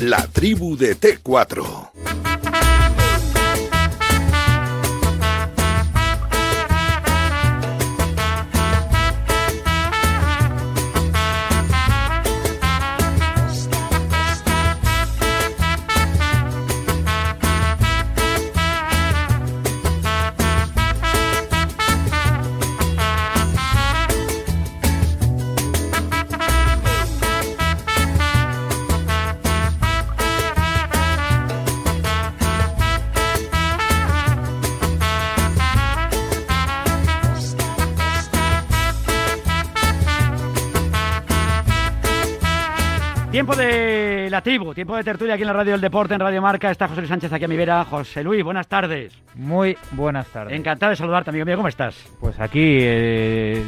La tribu de T4. Tiempo de tertulia aquí en la Radio del Deporte, en Radio Marca. Está José Luis Sánchez aquí a mi vera. José Luis, buenas tardes. Muy buenas tardes. Encantado de saludarte, amigo mío. ¿Cómo estás? Pues aquí, eh,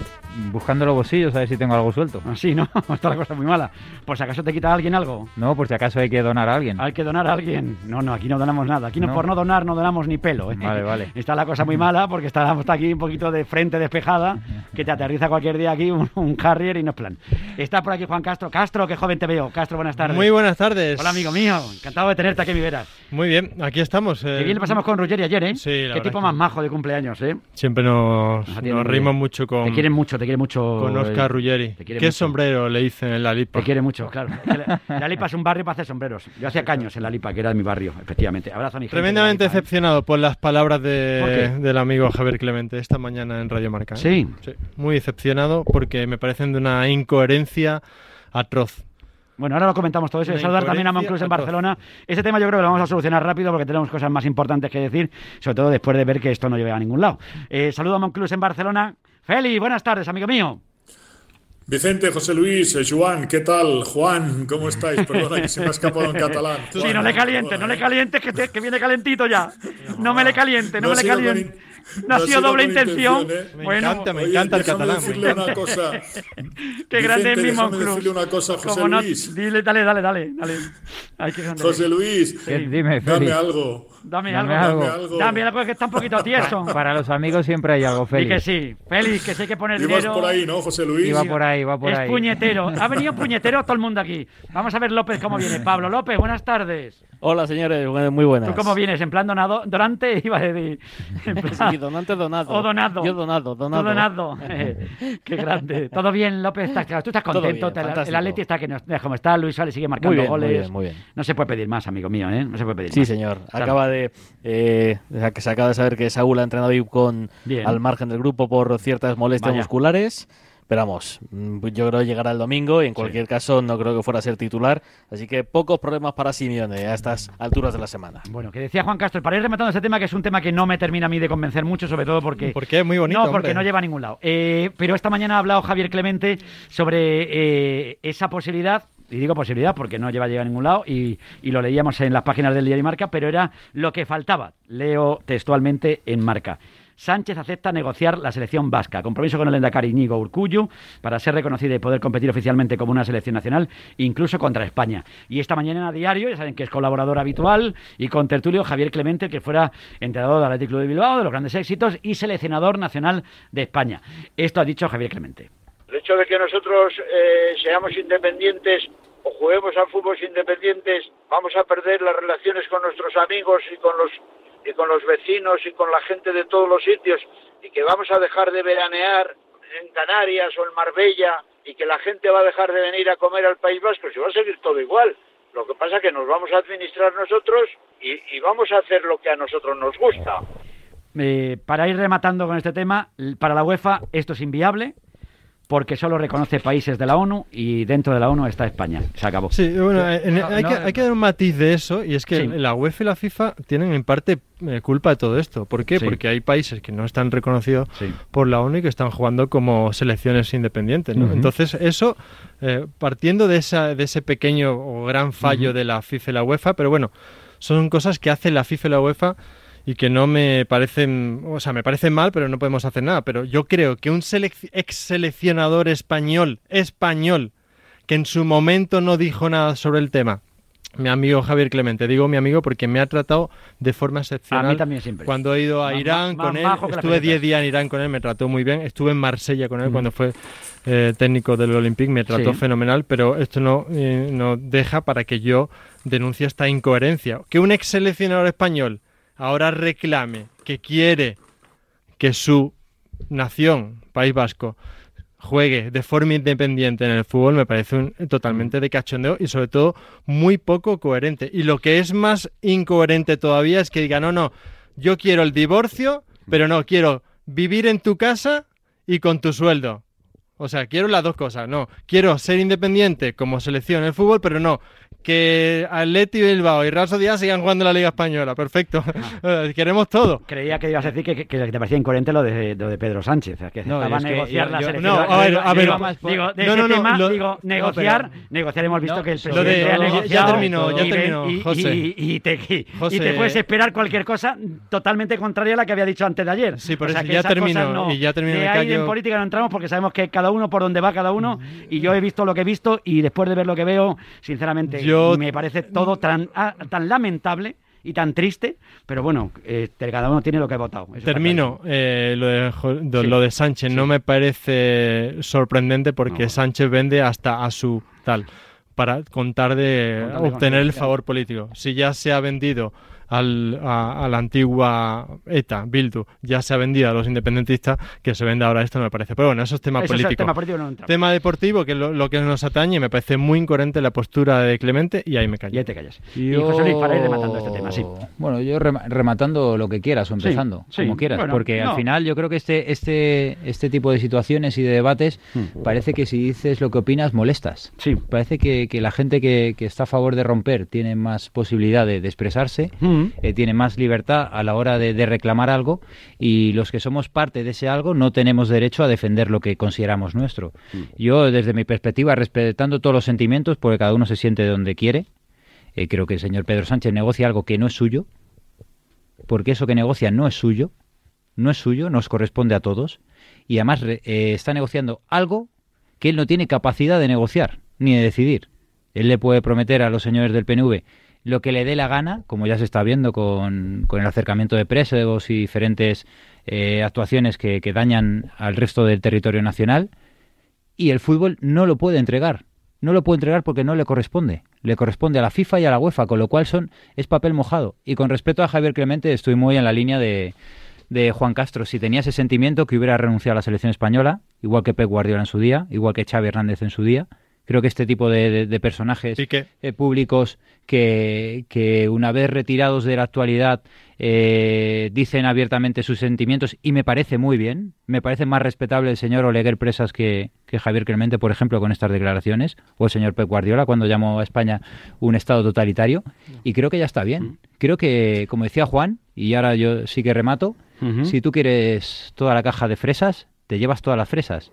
buscando los bolsillos, a ver si tengo algo suelto. Así, ¿no? Está la cosa muy mala. Por si acaso te quita alguien algo. No, por si acaso hay que donar a alguien. Hay que donar a alguien. No, no, aquí no donamos nada. Aquí no, No. por no donar no donamos ni pelo. ¿eh? Vale, vale. Está la cosa muy mala porque está, está aquí un poquito de frente despejada, que te aterriza cualquier día aquí un, un Harrier y no es plan. Está por aquí Juan Castro. Castro, qué joven te veo. Castro, buenas tardes. Muy buenas tardes. Hola, amigo mío. Encantado de tenerte aquí en mi veras. Muy bien, aquí estamos. eh, Qué bien le pasamos con Ruggeri ayer, ¿eh? Sí, la Qué tipo que- más majo de cumpleaños, ¿eh? Siempre nos, Ah, nos reímos bien. mucho con, Te quieren mucho, te quiere mucho. con Oscar Ruggeri. ¿Qué mucho. sombrero le dicen en la lipa? Te quiere mucho, claro. La, la Lipa es un barrio para hacer sombreros. Yo hacía caños en la Lipa, que era de mi barrio, efectivamente. Abrazo a mi gente Tremendamente Lipa, ¿eh? decepcionado por las palabras de- del amigo Javier Clemente esta mañana en Radio Marca. ¿eh? Sí. Muy decepcionado porque me parecen de una incoherencia atroz. Bueno, ahora lo comentamos todo eso. Saludar también a Monclús en. Barcelona. Este tema yo creo que lo vamos a solucionar rápido porque tenemos cosas más importantes que decir, sobre todo después de ver que esto no lleva a ningún lado. Eh, saludo a Monclús en Barcelona. Feli, buenas tardes, amigo mío. Vicente, José Luis, eh, Joan, ¿qué tal? Juan, ¿cómo estáis? Perdona que se me ha escapado en catalán. Sí, Juan, no le calientes, no perdona, le ¿eh? calientes, que, te- que viene calentito ya. No me le caliente, no, No me le caliente. No ha no ha sido doble intención. intención, ¿eh? Me Bueno, encanta, me Oye, encanta el catalán. decirle una cosa. qué grande es mi Monclús. decirle una cosa a José no-. Dile, dale, dale, dale. dale. Ay, qué grande José. Luis, ¿Qué- Dime, Feli. dame algo. Dame, Dame algo. algo. algo. Dame algo que está un poquito tieso. Para los amigos siempre hay algo, Y Félix. que sí. Félix, que sí hay que poner Ibas dinero. por ahí, ¿no, José Luis? Iba por ahí, va por es ahí. puñetero. Ha venido puñetero todo el mundo aquí. Vamos a ver López cómo viene. Pablo López, buenas tardes. Hola señores, muy buenas. ¿Tú cómo vienes? ¿En plan donado? ¿Donante? Iba a decir. En plan- Sí, donante donado. O donado. Yo donado, donado. donado. Qué grande. Todo bien, López. Estás, claro, tú estás contento. bien, el. Atleti está que no, como está. Luis Suárez sigue marcando Muy bien, muy goles. bien, muy bien. No se puede pedir más, amigo mío, ¿eh? No se puede pedir Sí, más. señor. Claro. Acaba de eh, que se acaba de saber que Saúl ha entrenado con Bien. al margen del grupo por ciertas molestias Vaya. musculares. Pero vamos, mm, yo creo que llegará el domingo y en cualquier caso no creo que fuera a ser titular. Así que pocos problemas para Simeone a estas alturas de la semana. Bueno, que decía Juan Castro, para ir rematando este tema, que es un tema que no me termina a mí de convencer mucho, sobre todo porque... ¿Por qué? Muy bonito, No, porque hombre. no lleva a ningún lado. Eh, pero esta mañana ha hablado Javier Clemente sobre eh, esa posibilidad, y digo posibilidad porque no lleva a llegar a ningún lado, y, y lo leíamos en las páginas del diario Marca, pero era lo que faltaba. Leo textualmente en Marca. Sánchez acepta negociar la selección vasca. Compromiso con el Endacari Íñigo Urcullu para ser reconocida y poder competir oficialmente como una selección nacional, incluso contra España. Y esta mañana a diario, ya saben que es colaborador habitual, y con tertulio Javier Clemente, que fuera entrenador del Athletic Club de Bilbao, de los grandes éxitos, y seleccionador nacional de España. Esto ha dicho Javier Clemente. El hecho de que nosotros eh, seamos independientes o juguemos al fútbol independientes, vamos a perder las relaciones con nuestros amigos y con los y con los vecinos y con la gente de todos los sitios y que vamos a dejar de veranear en Canarias o en Marbella y que la gente va a dejar de venir a comer al País Vasco, si va a seguir todo igual. Lo que pasa es que nos vamos a administrar nosotros y, vamos a hacer lo que a nosotros nos gusta. Eh, para ir rematando con este tema, para la UEFA esto es inviable porque solo reconoce países de la ONU y dentro de la ONU está España. Se acabó. Sí, bueno, en- No, hay, no, que, hay que dar un matiz de eso y es que Sí. la UEFA y la FIFA tienen en parte eh, culpa de todo esto. ¿Por qué? Sí. Porque hay países que no están reconocidos Sí. por la ONU y que están jugando como selecciones independientes. ¿no? Entonces, eso, eh, partiendo de, esa, de ese pequeño o gran fallo de la FIFA y la UEFA, pero bueno, son cosas que hace la FIFA y la UEFA y que no me parecen, o sea, me parecen mal, pero no podemos hacer nada. Pero yo creo que un selec- ex seleccionador español, español, que en su momento no dijo nada sobre el tema, mi amigo Javier Clemente. Digo mi amigo porque me ha tratado de forma excepcional. A mí también siempre. Cuando he ido a Más- Irán más- con más él, estuve pesetas. 10 días en Irán con él, me trató muy bien. Estuve en Marsella con él Mm. cuando fue eh, técnico del Olympique, me trató Sí. fenomenal, pero esto no, eh, no deja para que yo denuncie esta incoherencia. Que un ex seleccionador español ahora reclame que quiere que su nación, País Vasco, juegue de forma independiente en el fútbol me parece un- totalmente de cachondeo y sobre todo muy poco coherente. Y lo que es más incoherente todavía es que diga, no, no, yo quiero el divorcio, pero no, quiero vivir en tu casa y con tu sueldo. O sea, quiero las dos cosas, no. Quiero ser independiente como selección en el fútbol, pero no. Que Atleti Bilbao y Real Sociedad sigan jugando la Liga Española. Perfecto. Queremos todo. Creía que ibas a decir que, que- que te parecía incoherente lo de, lo de Pedro Sánchez, que No, estaba a es que negociar yo- la selección. No, a ver, a ver, digo, más por- digo, de No, no, no, tema, lo- digo, negociar, pero- negociar hemos visto que el Lo de- presidente ha ya- ya negociado terminó, ya terminó, y- José. y- y te, y- y José. te puedes esperar cualquier cosa totalmente contraria a la que había dicho antes de ayer. Sí, por O sea, eso ya terminó, y ya terminó, De ahí en política no entramos porque sabemos que cada uno por donde va cada uno y yo he visto lo que he visto y después de ver lo que veo, sinceramente, Yo- me parece todo tan, ah, tan lamentable y tan triste, pero bueno, eh, cada uno tiene lo que ha votado. Termino. eh, lo, de, Jo- de- Sí. lo de Sánchez no me parece sorprendente porque No. Sánchez vende hasta a su tal para contar de obtener el favor político. Si ya se ha vendido al, a, a la antigua ETA, Bildu, ya se ha vendido a los independentistas, que se venda ahora esto no me parece. Pero bueno, eso es tema Eso es el político. tema político, no entramos. Tema deportivo, que es lo, lo que nos atañe, me parece muy incoherente la postura de Clemente y ahí me callo. Y ahí te callas. Y José Luis, para ir rematando este tema, sí. Bueno, yo rema- rematando lo que quieras o empezando, sí, como quieras, bueno, porque no. al final yo creo que este, este, este tipo de situaciones y de debates Mm. parece que si dices lo que opinas molestas. Sí. Parece que, que la gente que, que está a favor de romper tiene más posibilidad de, de expresarse, Mm. eh, tiene más libertad a la hora de, de reclamar algo y los que somos parte de ese algo no tenemos derecho a defender lo que consideramos nuestro. Yo, desde mi perspectiva, respetando todos los sentimientos, porque cada uno se siente donde quiere, eh, creo que el señor Pedro Sánchez negocia algo que no es suyo, porque eso que negocia no es suyo, no es suyo, nos corresponde a todos, y además re- eh, está negociando algo que él no tiene capacidad de negociar ni de decidir. Él le puede prometer a los señores del PNV lo que le dé la gana, como ya se está viendo con, con el acercamiento de presos y diferentes eh, actuaciones que, que dañan al resto del territorio nacional, y el fútbol no lo puede entregar. No lo puede entregar porque no le corresponde. Le corresponde a la FIFA y a la UEFA, con lo cual son es papel mojado. Y con respecto a Javier Clemente, estoy muy en la línea de, de Juan Castro. Si tenía ese sentimiento que hubiera renunciado a la selección española, igual que Pep Guardiola en su día, igual que Xavi Hernández en su día, creo que este tipo de, de- de personajes eh, públicos que, que una vez retirados de la actualidad eh, dicen abiertamente sus sentimientos y me parece muy bien, me parece más respetable el señor Oleguer Presas que, que Javier Clemente, por ejemplo, con estas declaraciones, o el señor Pep Guardiola cuando llamó a España un Estado totalitario, y creo que ya está bien. Creo que, como decía Juan, y ahora yo sí que remato, si tú quieres toda la caja de fresas, te llevas todas las fresas.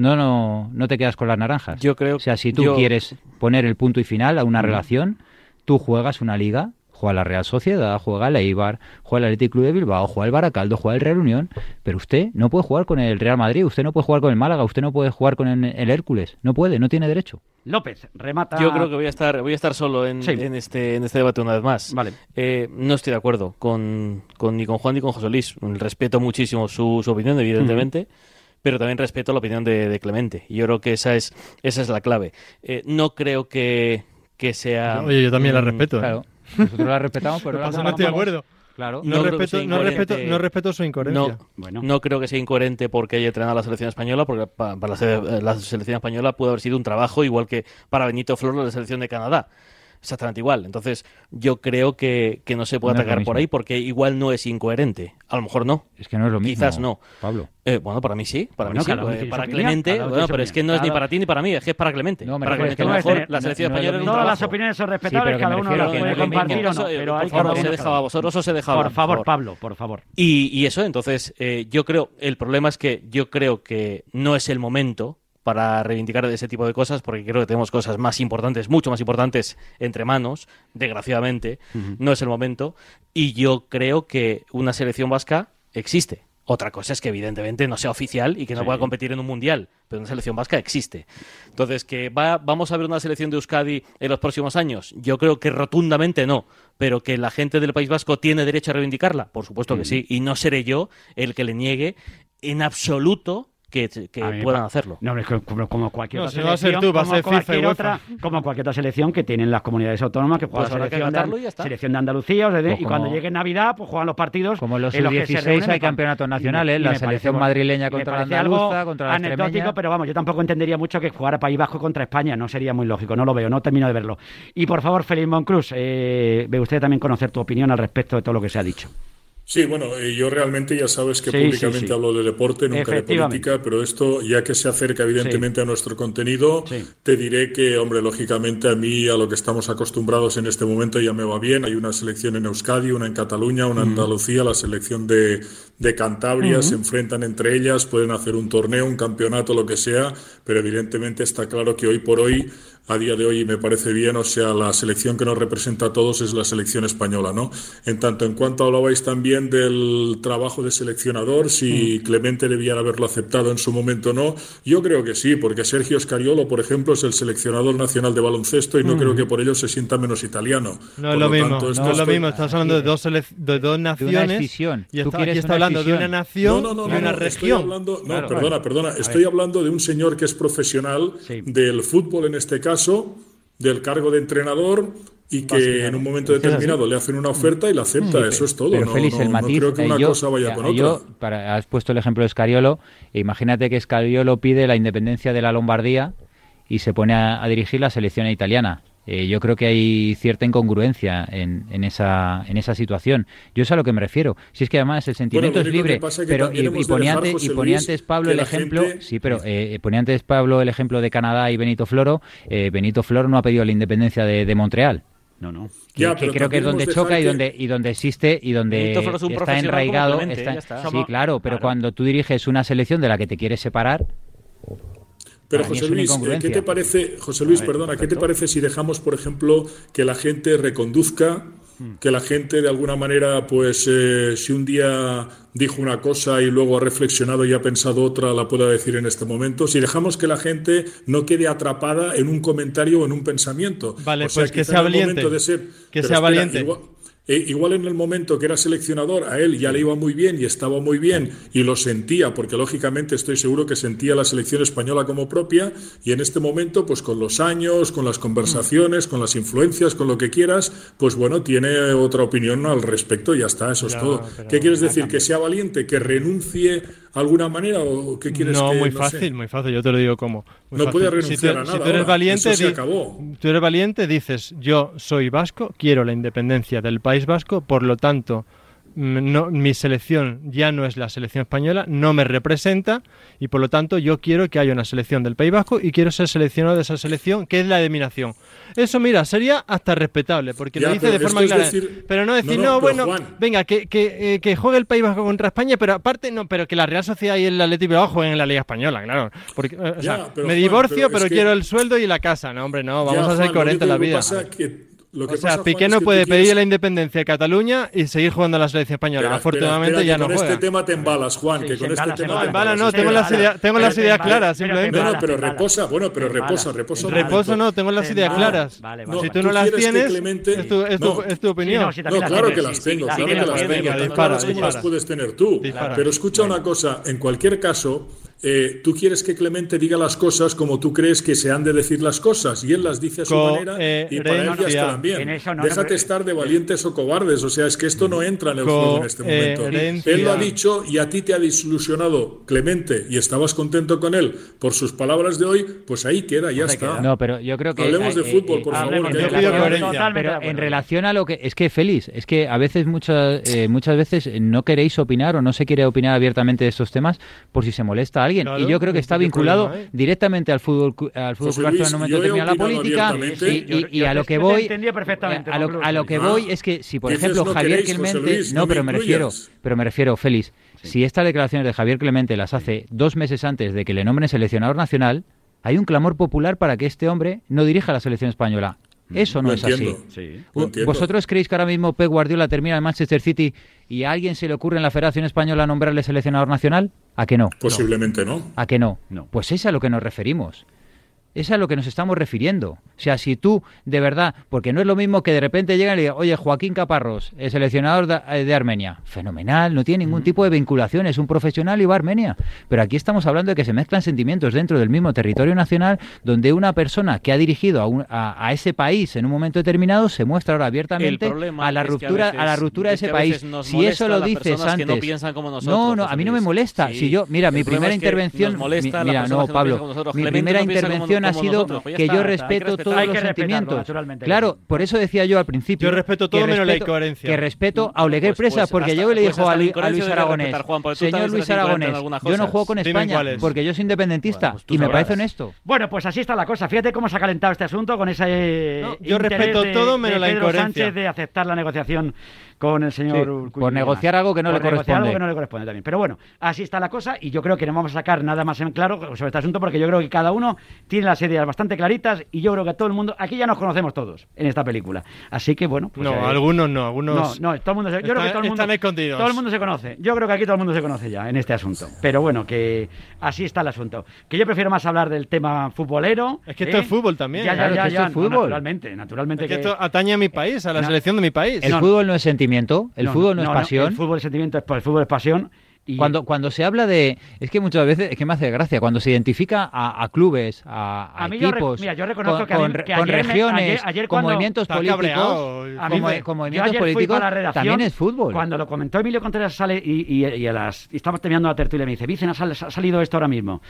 No, no, no te quedas con las naranjas. Yo creo- O sea, si tú yo- quieres poner el punto y final a una relación, tú juegas una liga, juega la Real Sociedad, juega el Eibar, juega el Athletic Club de Bilbao, juega el Baracaldo, juega el Real Unión, pero usted no puede jugar con el Real Madrid, usted no puede jugar con el Málaga, usted no puede jugar con el, el Hércules, no puede, no tiene derecho. López, remata. Yo creo que voy a estar, voy a estar solo en, Sí. en este, en este debate una vez más. Vale. Eh, no estoy de acuerdo con, con- ni con Juan ni con José Luis. Respeto muchísimo su, su opinión, evidentemente. Pero también respeto la opinión de, de Clemente. Y yo creo que esa es, esa es la clave. Eh, no creo que, que sea. Oye, yo también la respeto. ¿eh? Claro, nosotros la respetamos, pero No la pasa, no estoy de acuerdo. Claro. No, respeto, no, respeto, no respeto su incoherencia. No, Bueno. no creo que sea incoherente porque haya entrenado a la selección española, porque pa- para la, se- la selección española puede haber sido un trabajo igual que para Benito Flores la selección de Canadá. Exactamente igual. Entonces, yo creo que, que no se puede No atacar por ahí porque igual no es incoherente. A lo mejor no. Es que no es lo mismo. Quizás no. Pablo. Eh, bueno, para mí sí, para Bueno, mí sí. Eh, para opinión, Clemente, bueno, su pero es que no es ni opinión. para ti ni para mí, es que es para Clemente. No, me para Clemente a no mejor la no- selección española. Todas las opiniones son respetables, cada uno las que puede compartir o no, eh, pero por hay favor, se uno- deja vosotros se deja Por favor, Pablo, por favor. Y, y eso, entonces, eh, yo creo, el problema es que yo creo que no es el momento para reivindicar ese tipo de cosas, porque creo que tenemos cosas más importantes, mucho más importantes entre manos, desgraciadamente, no es el momento, y yo creo que una selección vasca existe. Otra cosa es que evidentemente no sea oficial y que no Sí. pueda competir en un mundial, pero una selección vasca existe. Entonces, ¿que va, vamos a ver una selección de Euskadi en los próximos años? Yo creo que rotundamente no, pero que la gente del País Vasco tiene derecho a reivindicarla, por supuesto que sí, y no seré yo el que le niegue en absoluto que, A puedan hacerlo. No, es que como, como cualquier No, otra si no va a ser selección, tú, va a como ser FIFA y cualquier otra, como cualquier otra selección que tienen las comunidades autónomas que juegan Pues que selección, acatarlo y ya de, está. selección de Andalucía, o sea, de- Pues y cuando llegue Navidad, pues juegan los partidos. Como en los en los que se sub-16 reúnen, hay campeonatos me- nacionales, y la selección parece- madrileña contra la andaluza, contra la anecdótico, extremeña. pero vamos, yo tampoco entendería mucho que jugara País Vasco contra España, no sería muy lógico, no lo veo, no termino de verlo. Y por favor, Félix Moncruz, eh, me gustaría también conocer tu opinión al respecto de todo lo que se ha dicho. Sí, bueno, eh, yo realmente ya sabes que Sí, públicamente sí, sí. hablo de deporte, nunca de política, pero esto, ya que se acerca evidentemente a nuestro contenido, te diré que, hombre, lógicamente a mí, a lo que estamos acostumbrados en este momento ya me va bien. Hay una selección en Euskadi, una en Cataluña, una en Andalucía, la selección de, de Cantabria, se enfrentan entre ellas, pueden hacer un torneo, un campeonato, lo que sea, pero evidentemente está claro que hoy por hoy a día de hoy y me parece bien, o sea, la selección que nos representa a todos es la selección española, ¿no? En tanto en cuanto hablabais también del trabajo de seleccionador, si Clemente debiera haberlo aceptado en su momento o no, yo creo que sí, porque Sergio Scariolo, por ejemplo, es el seleccionador nacional de baloncesto y no creo que por ello se sienta menos italiano. No Por es lo mismo, tanto, no es lo mismo. Estás hablando de dos, selec- de dos naciones. escisión. Y Tú está, quieres aquí está una hablando de una nación No, no, no, y no, una no, Estoy región. hablando, no, Claro, perdona, perdona. Estoy hablando de un señor que es profesional Sí. del fútbol en este caso, del cargo de entrenador y que en un momento determinado le hacen una oferta y la acepta. Eso es todo. Pero no, Félix, no- el no matiz, creo que eh, una yo- cosa vaya ya, con yo, otra. para- has puesto el ejemplo de Scariolo, e imagínate que Scariolo pide la independencia de la Lombardía y se pone a, a dirigir la selección italiana. Eh, yo creo que hay cierta incongruencia en, en esa, en esa situación. Yo es a lo que me refiero. Si es que además el sentimiento es libre, pasa es que pero y, ponía antes, y ponía Luis, antes Pablo el ejemplo, gente- sí, pero eh, ponía antes Pablo el ejemplo de Canadá y Benito Floro. Eh, Benito Floro no ha pedido la independencia de, de Montreal. No, no. que, Ya, que pero creo que es donde choca y donde y donde existe y donde es está enraigado está- está. sí claro pero claro. cuando tú diriges una selección de la que te quieres separar Pero José Luis, eh, ¿qué te parece, José Luis, A ver, perdona, ¿qué te perfecto. parece si dejamos, por ejemplo, que la gente reconduzca, Hmm. que la gente de alguna manera, pues, eh, si un día dijo una cosa y luego ha reflexionado y ha pensado otra, la pueda decir en este momento? Si dejamos que la gente no quede atrapada en un comentario o en un pensamiento. Vale, O sea, pues que sea valiente. ser- Que sea espera, valiente. igual- eh, igual en el momento que era seleccionador, a él ya le iba muy bien y estaba muy bien y lo sentía, porque lógicamente estoy seguro que sentía la selección española como propia y en este momento, pues con los años, con las conversaciones, con las influencias, con lo que quieras, pues bueno, tiene otra opinión al respecto y ya está, eso es Ya, todo. pero ¿Qué quieres decir? ¿Que sea valiente? ¿Que renuncie de alguna manera o qué quieres no, que muy no fácil, sé? muy fácil, yo te lo digo como. No fácil. puede Si tú- renunciar a si nada tú eres ahora, valiente, eso se acabó. tú eres valiente, dices, yo soy vasco, quiero la independencia del País Vasco, por lo tanto, mm, no, mi selección ya no es la selección española, no me representa y por lo tanto yo quiero que haya una selección del País Vasco y quiero ser seleccionado de esa selección, que es la de mi nación. Eso, mira, sería hasta respetable, porque Ya, lo dice de forma clara. decir- pero no decir, No, no, no, pero bueno, Juan. venga, que, que, eh, que juegue el País Vasco contra España, pero aparte, no, pero que la Real Sociedad y el Atlético Bilbao jueguen en la Liga Española, claro. Porque, eh, o Ya, sea, pero me Juan, divorcio, pero pero, es que- quiero el sueldo y la casa. No, hombre, no, vamos Ya, a ser coherentes en la vida. pasa que- lo que O sea, pasa, Juan, Piqué es no que puede quieres- pedir la independencia de Cataluña y seguir jugando a la selección española. Espera, Afortunadamente espera, ya que no con juega. este tema te embalas, Juan, Sí, que con este embala, tema No, te en bala no, embalas. tengo las tengo Pero las ideas embala, claras, pero te simplemente. No, no, pero reposa, bueno, pero reposa, reposa. Reposo no, tengo las ideas claras. Vale, vale. si tú no las quieres tienes, es tu, es tu- No. es tu opinión. no, claro que las tengo, claro que las tengo. como las puedes tener tú. Pero escucha una cosa, en cualquier caso, eh, tú quieres que Clemente diga las cosas como tú crees que se han de decir las cosas y él las dice a su manera y para él ya estarán bien. No, Déjate no, estar de valientes o cobardes, o sea, es que esto no entra en el juego en este momento. Él lo ha dicho y a ti te ha desilusionado Clemente y estabas contento con él. Por sus palabras de hoy, pues ahí queda, ya está. no pero yo creo que Hablemos de eh, fútbol, eh, por eh, favor, pero en relación a lo que es que feliz es que a veces muchas eh, muchas veces no queréis opinar o no se quiere opinar abiertamente de estos temas por si se molesta a alguien. Claro, y yo creo que está ¿qué vinculado problema hay? directamente al fútbol cu- al fútbol José Club Luis, Barcelona en un momento determinado a la política y, Yo- a lo que voy perfectamente, a lo, a lo que voy es que si por ejemplo no Javier queréis, Clemente Luis, no no me pero me refiero pero me refiero Félix si estas declaraciones de Javier Clemente las hace dos meses antes de que le nombren seleccionador nacional hay un clamor popular para que este hombre no dirija la selección española Eso no Lo es entiendo. así. Sí. Lo entiendo. ¿Vosotros creéis que ahora mismo Pep Guardiola termina en Manchester City y a alguien se le ocurre en la Federación Española nombrarle seleccionador nacional? ¿A que no? Posiblemente no. ¿A que no? No. Pues es a lo que nos referimos. Es a lo que nos estamos refiriendo. O sea, si tú, de verdad, porque no es lo mismo que de repente llegan y digan, oye, Joaquín Caparrós, el seleccionador de, eh, de Armenia. Fenomenal, no tiene ningún tipo de vinculación, es un profesional y va a Armenia. Pero aquí estamos hablando de que se mezclan sentimientos dentro del mismo territorio nacional, donde una persona que ha dirigido a, un- a- a ese país en un momento determinado se muestra ahora abiertamente a la a ruptura, a, la ruptura de ese país. Si eso lo dices que antes. no piensan como nosotros, no, no, a mí no me molesta. Sí. Si yo, mira, mi El primera intervención, mi- mira, no, Pablo, mi primera no ha sido nosotros, pues que está, yo que respeto respetar. todos los que sentimientos. que Claro, por eso decía yo al principio. Yo respeto que todo menos la incoherencia. Que respeto a Oleguer Pues- Presa, pues porque hasta- yo le pues dijo a, Luis Aragonés, señor Luis Aragonés, yo no juego con España porque yo soy independentista pues y me sabrás. parece honesto. Bueno, pues así está la cosa. Fíjate cómo se ha calentado este asunto con ese. No, yo interés respeto de- todo menos de la incoherencia. Sánchez de aceptar la negociación con el señor Sí, por negociar algo que no Por le negociar algo corresponde. que no le corresponde también. Pero bueno, así está la cosa y yo creo que no vamos a sacar nada más en claro sobre este asunto porque yo creo que cada uno tiene las ideas bastante claritas y yo creo que todo el mundo. Aquí ya nos conocemos todos en esta película. Así que bueno. Pues, no, eh, algunos no, algunos. no, no, todo el mundo se, yo creo que todo el mundo, están escondidos. todo el mundo se conoce. Yo creo que aquí todo el mundo se conoce ya en este asunto. Pero bueno, que así está el asunto. Que yo prefiero más hablar del tema futbolero. Es que esto ¿eh? es fútbol también. Ya, ya, Claro, ya, es que ya. esto es no, fútbol. naturalmente, naturalmente Es que que- esto atañe a mi país, a la No. selección de mi país. El fútbol no es sentimiento, el fútbol no, es pasión. el fútbol es sentimiento, es- el fútbol es pasión. Y Cuando, cuando se habla de. Es que muchas veces es que me hace gracia. Cuando se identifica a, a clubes, a, a A mí yo equipos, mira, yo reconozco con, que a mí- con re- que con ayer me- regiones, ayer- ayer con cuando- movimientos políticos, A mí me- con movimientos políticos, también es fútbol. Cuando lo comentó Emilio Contreras sale y, y, y a las, y estamos terminando la tertulia y me dice, Vicen, ha salido esto ahora mismo.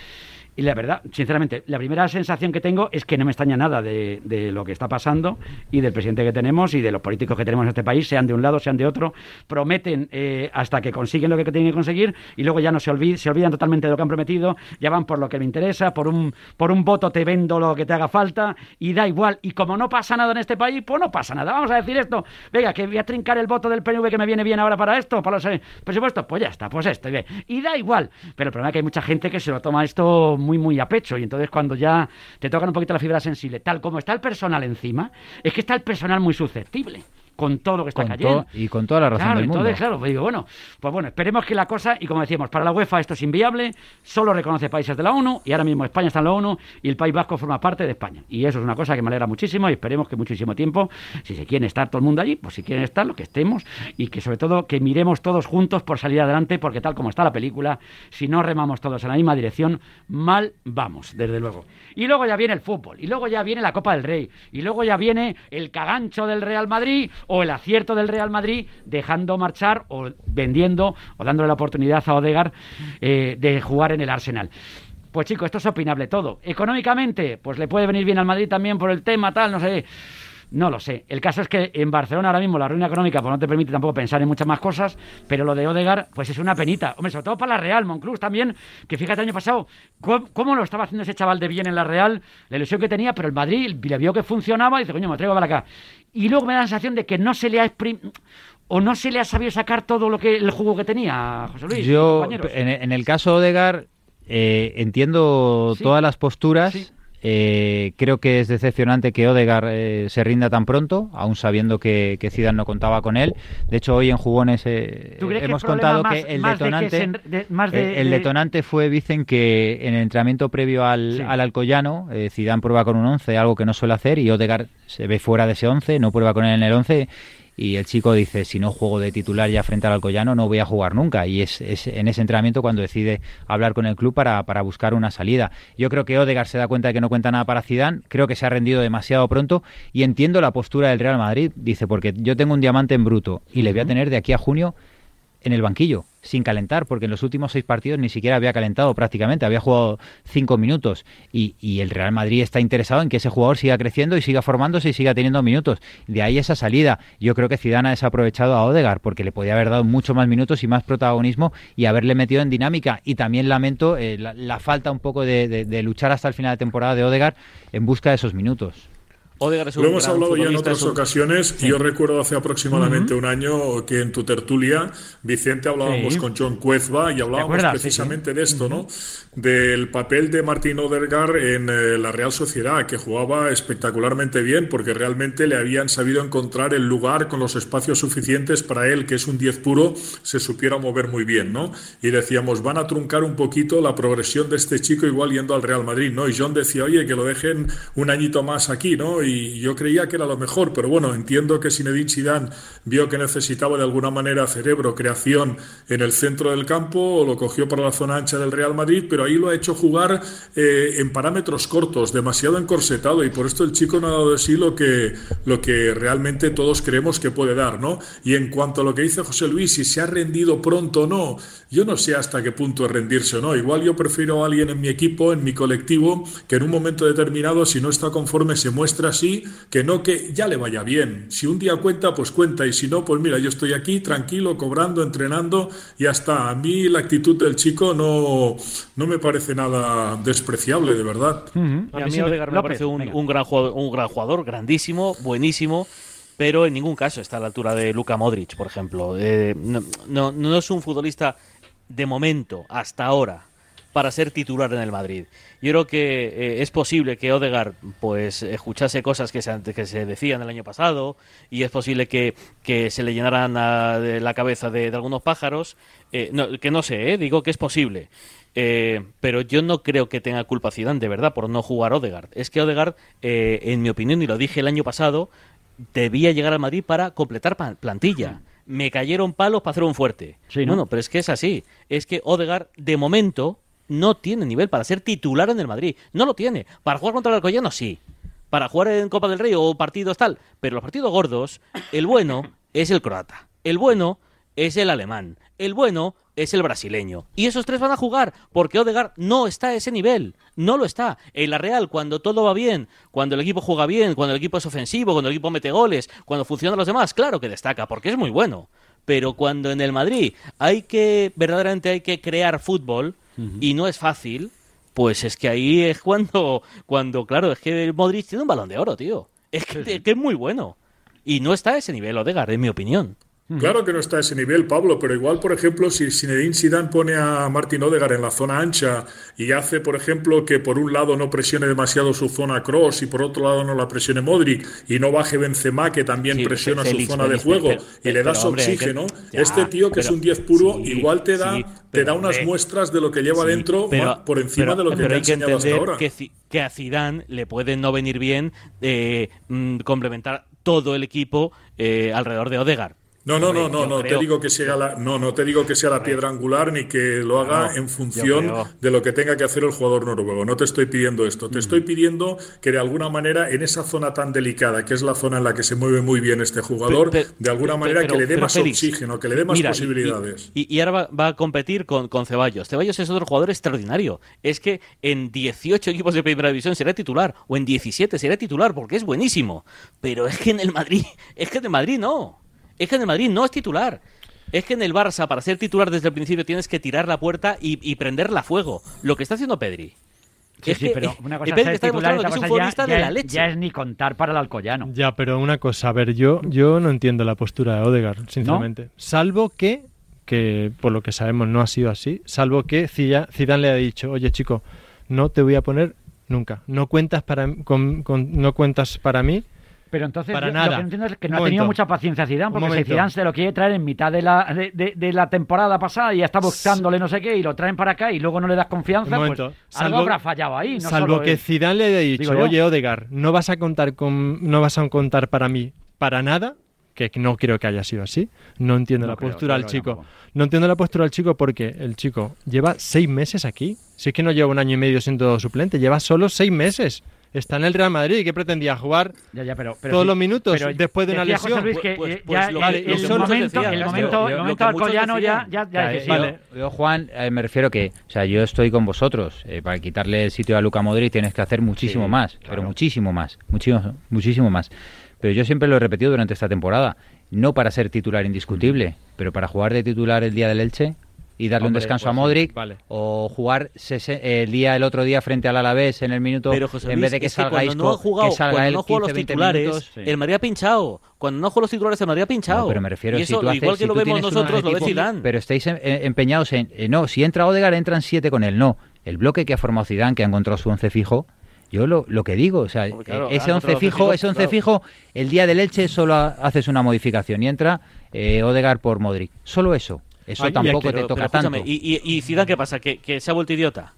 Y la verdad, sinceramente, la primera sensación que tengo es que no me extraña nada de, lo que está pasando y del presidente que tenemos y de los políticos que tenemos en este país, sean de un lado, sean de otro. Prometen eh, hasta que consiguen lo que tienen que conseguir y luego ya no se, olvid- se olvidan totalmente de lo que han prometido, ya van por lo que me interesa, por un, voto te vendo lo que te haga falta y da igual. Y como no pasa nada en este país, pues no pasa nada. Vamos a decir esto, venga, que voy a trincar el voto del PNV que me viene bien ahora para esto, para los eh, presupuestos, pues ya está, pues esto. Y da igual. Pero el problema es que hay mucha gente que se lo toma esto muy, muy a pecho. Y entonces cuando ya te tocan un poquito la fibra sensible, tal como está el personal encima, es que está el personal muy susceptible con todo lo que está Con cayendo. y con toda la razón Claro, del mundo. entonces, claro, pues digo, bueno, pues bueno, esperemos que la cosa, y como decíamos, para la UEFA esto es inviable, solo reconoce países de la ONU, y ahora mismo España está en la ONU, y el País Vasco forma parte de España. Y eso es una cosa que me alegra muchísimo, y esperemos que muchísimo tiempo, si se quieren estar todo el mundo allí, pues si quieren estar, lo que estemos, y que sobre todo que miremos todos juntos por salir adelante, porque tal como está la película, si no remamos todos en la misma dirección, mal vamos, desde luego. Y luego ya viene el fútbol, y luego ya viene la Copa del Rey, y luego ya viene el cagancho del Real Madrid o el acierto del Real Madrid dejando marchar o vendiendo o dándole la oportunidad a Odegar eh, de jugar en el Arsenal. Pues chicos, esto es opinable todo. Económicamente, pues le puede venir bien al Madrid también por el tema, tal, no sé. No lo sé. El caso es que en Barcelona ahora mismo la ruina económica pues no te permite tampoco pensar en muchas más cosas, pero lo de Odegar pues es una penita. Hombre, sobre todo para la Real, Monclús también, que fíjate el año pasado cómo, cómo lo estaba haciendo ese chaval de bien en la Real, la ilusión que tenía, pero el Madrid le vio que funcionaba y dice, coño, me traigo para acá. Y luego me da la sensación de que no se le ha o no se le ha sabido sacar todo lo que el jugo que tenía José Luis. Yo, en, en el caso Odegar, eh, entiendo Sí. todas las posturas. Sí. Eh, creo que es decepcionante que Odegar eh, se rinda tan pronto, aún sabiendo que, que Zidane no contaba con él. De hecho, hoy en Jugones eh, ¿Tú crees que hemos contado más- que el más de que detonante, se en- de- más de- el de- detonante fue, dicen que en el entrenamiento previo al, Sí. al Alcoyano, eh, Zidane prueba con un 11, algo que no suele hacer, y Odegar se ve fuera de ese 11, no prueba con él en el 11 y el chico dice, si no juego de titular ya frente al Alcoyano, no voy a jugar nunca. Y es, es en ese entrenamiento cuando decide hablar con el club para, para buscar una salida. Yo creo que Odegaard se da cuenta de que no cuenta nada para Zidane, creo que se ha rendido demasiado pronto y entiendo la postura del Real Madrid. Dice, porque yo tengo un diamante en bruto y le voy a tener de aquí a junio en el banquillo, sin calentar, porque en los últimos seis partidos ni siquiera había calentado prácticamente, había jugado cinco minutos y, el Real Madrid está interesado en que ese jugador siga creciendo y siga formándose y siga teniendo minutos. De ahí esa salida. Yo creo que Zidane ha desaprovechado a Odegar porque le podía haber dado mucho más minutos y más protagonismo y haberle metido en dinámica. Y también lamento eh, la, falta un poco de- de luchar hasta el final de temporada de Odegar en busca de esos minutos. Lo hemos hablado ya en otras ocasiones. Yo recuerdo hace aproximadamente un año que en tu tertulia, Vicente, hablábamos con John Cuezba y hablábamos precisamente de esto, ¿no? Del papel de Martín Odergar en eh, la Real Sociedad, que jugaba espectacularmente bien porque realmente le habían sabido encontrar el lugar con los espacios suficientes para él, que es un 10 puro, se supiera mover muy bien, ¿no? Y decíamos, van a truncar un poquito la progresión de este chico igual yendo al Real Madrid, ¿no? Y John decía, oye, que lo dejen un añito más aquí, ¿no? y yo creía que era lo mejor, pero bueno, entiendo que Zinedine Zidane vio que necesitaba de alguna manera cerebro, creación en el centro del campo, lo cogió para la zona ancha del Real Madrid, pero ahí lo ha hecho jugar eh, en parámetros cortos, demasiado encorsetado y por esto el chico no ha dado de sí lo que, lo que realmente todos creemos que puede dar, ¿no? Y en cuanto a lo que dice José Luis, si se ha rendido pronto o no, yo no sé hasta qué punto es rendirse o no. Igual yo prefiero a alguien en mi equipo, en mi colectivo, que en un momento determinado, si no está conforme, se muestra así, que no que ya le vaya bien. Si un día cuenta, pues cuenta, y si no, pues mira, yo estoy aquí tranquilo, cobrando, entrenando, y ya está. A mí la actitud del chico no, no me parece nada despreciable, de verdad. A mí me parece un, un, gran jugador, un gran jugador, grandísimo, buenísimo pero en ningún caso está a la altura de Luka Modric, por ejemplo. Eh, no, no, no, es un futbolista de momento, hasta ahora, para ser titular en el Madrid. Yo creo que eh, es posible que Odegaard pues escuchase cosas que se, que se decían el año pasado y es posible que, que se le llenaran la cabeza de, algunos pájaros. Eh, que no sé, eh, digo que es posible. pero yo no creo que tenga culpa Zidane, de verdad, por no jugar Odegaard. Es que Odegaard, en mi opinión, y lo dije el año pasado, debía llegar al Madrid para completar plantilla me cayeron palos para hacer un fuerte. Sí, ¿no? pero es que es así. Es que Odegaard, de momento, no tiene nivel para ser titular en el Madrid. No lo tiene. Para jugar contra el Alcoyano, sí. Para jugar en Copa del Rey o partidos tal. Pero los partidos gordos, el bueno es el croata. El bueno es el alemán. El bueno es el brasileño. Y esos tres van a jugar, porque Odegaard no está a ese nivel. No lo está. En la Real, cuando todo va bien, cuando el equipo juega bien, cuando el equipo es ofensivo, cuando el equipo mete goles, cuando funcionan los demás, claro que destaca, porque es muy bueno. Pero cuando en el Madrid hay que, verdaderamente hay que crear fútbol, y no es fácil, pues es que ahí es cuando, cuando claro, es que Modric tiene un balón de oro, tío. Es que, es, que es muy bueno. Y no está a ese nivel Odegaard, en mi opinión. Claro que no está a ese nivel, Pablo, pero igual, por ejemplo, si Zinedine Zidane pone a Martin Odegaard en la zona ancha y hace, por ejemplo, que por un lado no presione demasiado su zona cross y por otro lado no la presione Modric y no baje Benzema, que también presiona su zona de juego y le da su oxígeno, este tío que es un 10 puro igual te da, te da unas muestras de lo que lleva dentro por encima de lo que te ha enseñado hasta ahora. Que, que, a Zidane le puede no venir bien eh, mm, complementar todo el equipo eh, alrededor de Odegaard no, no, no, no, no te digo que sea la, no, no te digo que sea la piedra angular ni que lo haga en función de lo que tenga que hacer el jugador noruego. No te estoy pidiendo esto. Te estoy pidiendo que de alguna manera en esa zona tan delicada, que es la zona en la que se mueve muy bien este jugador, de alguna manera que le dé más oxígeno, que le dé más posibilidades. Y, ahora va, a competir con, con Ceballos. Ceballos es otro jugador extraordinario. Es que en 18 equipos de primera división será titular o en 17 será titular porque es buenísimo. Pero es que en el Madrid, es que en el Madrid no. Es que en el Madrid no es titular. Es que en el Barça, para ser titular desde el principio, tienes que tirar la puerta y, prenderla a fuego. Lo que está haciendo Pedri. Sí, sí, pero una cosa es está titular, que es un futbolista de la leche. Ya es ni contar para el Alcoyano. Ya, pero una cosa, a ver, yo, yo no entiendo la postura de Odegaard, sinceramente. Salvo que, que por lo que sabemos no ha sido así, salvo que Zidane le ha dicho, oye chico, no te voy a poner nunca, no cuentas para, no cuentas para mí pero entonces lo que entiendo es que no ha tenido mucha paciencia Zidane, porque si Zidane se lo quiere traer en mitad de la, de, la temporada pasada y ya está buscándole no sé qué y lo traen para acá y luego no le das confianza, pues salvo, algo habrá fallado ahí. No salvo que Zidane le haya dicho, oye Odegar, no vas a contar con, no vas a contar para mí para nada, que no creo que haya sido así. No entiendo la postura del chico. No entiendo la postura del chico porque el chico lleva seis meses aquí. Si es que no lleva un año y medio siendo suplente, lleva solo seis meses está en el Real Madrid y que pretendía jugar todos los minutos después de una lesión. El, momento, el momento, el momento alcoyano ya, ya, ya vale. Yo, Juan, eh, me refiero que, o sea, yo estoy con vosotros. Eh, para quitarle el sitio a Luca Modric tienes que hacer muchísimo más, pero muchísimo más, muchísimo, muchísimo más. Pero yo siempre lo he repetido durante esta temporada, no para ser titular indiscutible, pero para jugar de titular el día del Elche, y darle un descanso pues a sí, Modric vale. o jugar sese- el día el otro día frente al Alavés en el minuto Pero José en Luis, vez de que salga cuando Isco, no ha jugado, que salga cuando él no juega los 15, 20 titulares, minutos. el Madrid ha pinchado. Cuando no juega los titulares, el Madrid ha pinchado. No, pero me refiero y si eso, tú haces- igual que si lo vemos nosotros, lo ve Zidane. Pero estáis em- eh, empeñados en eh, no, si entra Odegaard entran siete con él, no. El bloque que ha formado Zidane, que ha encontrado su once fijo, yo lo, lo que digo, o sea, claro, eh, ese ha once encontrado fijo, fijo, ese once claro. fijo, el día del Elche solo ha- haces una modificación y entra eh, Odegaard por Modric. Solo eso. Eso Ay, tampoco aquí- te Pero- toca pero escúchame, tanto. ¿y, y, y Zidane qué pasa? ¿Que, que se ha vuelto idiota?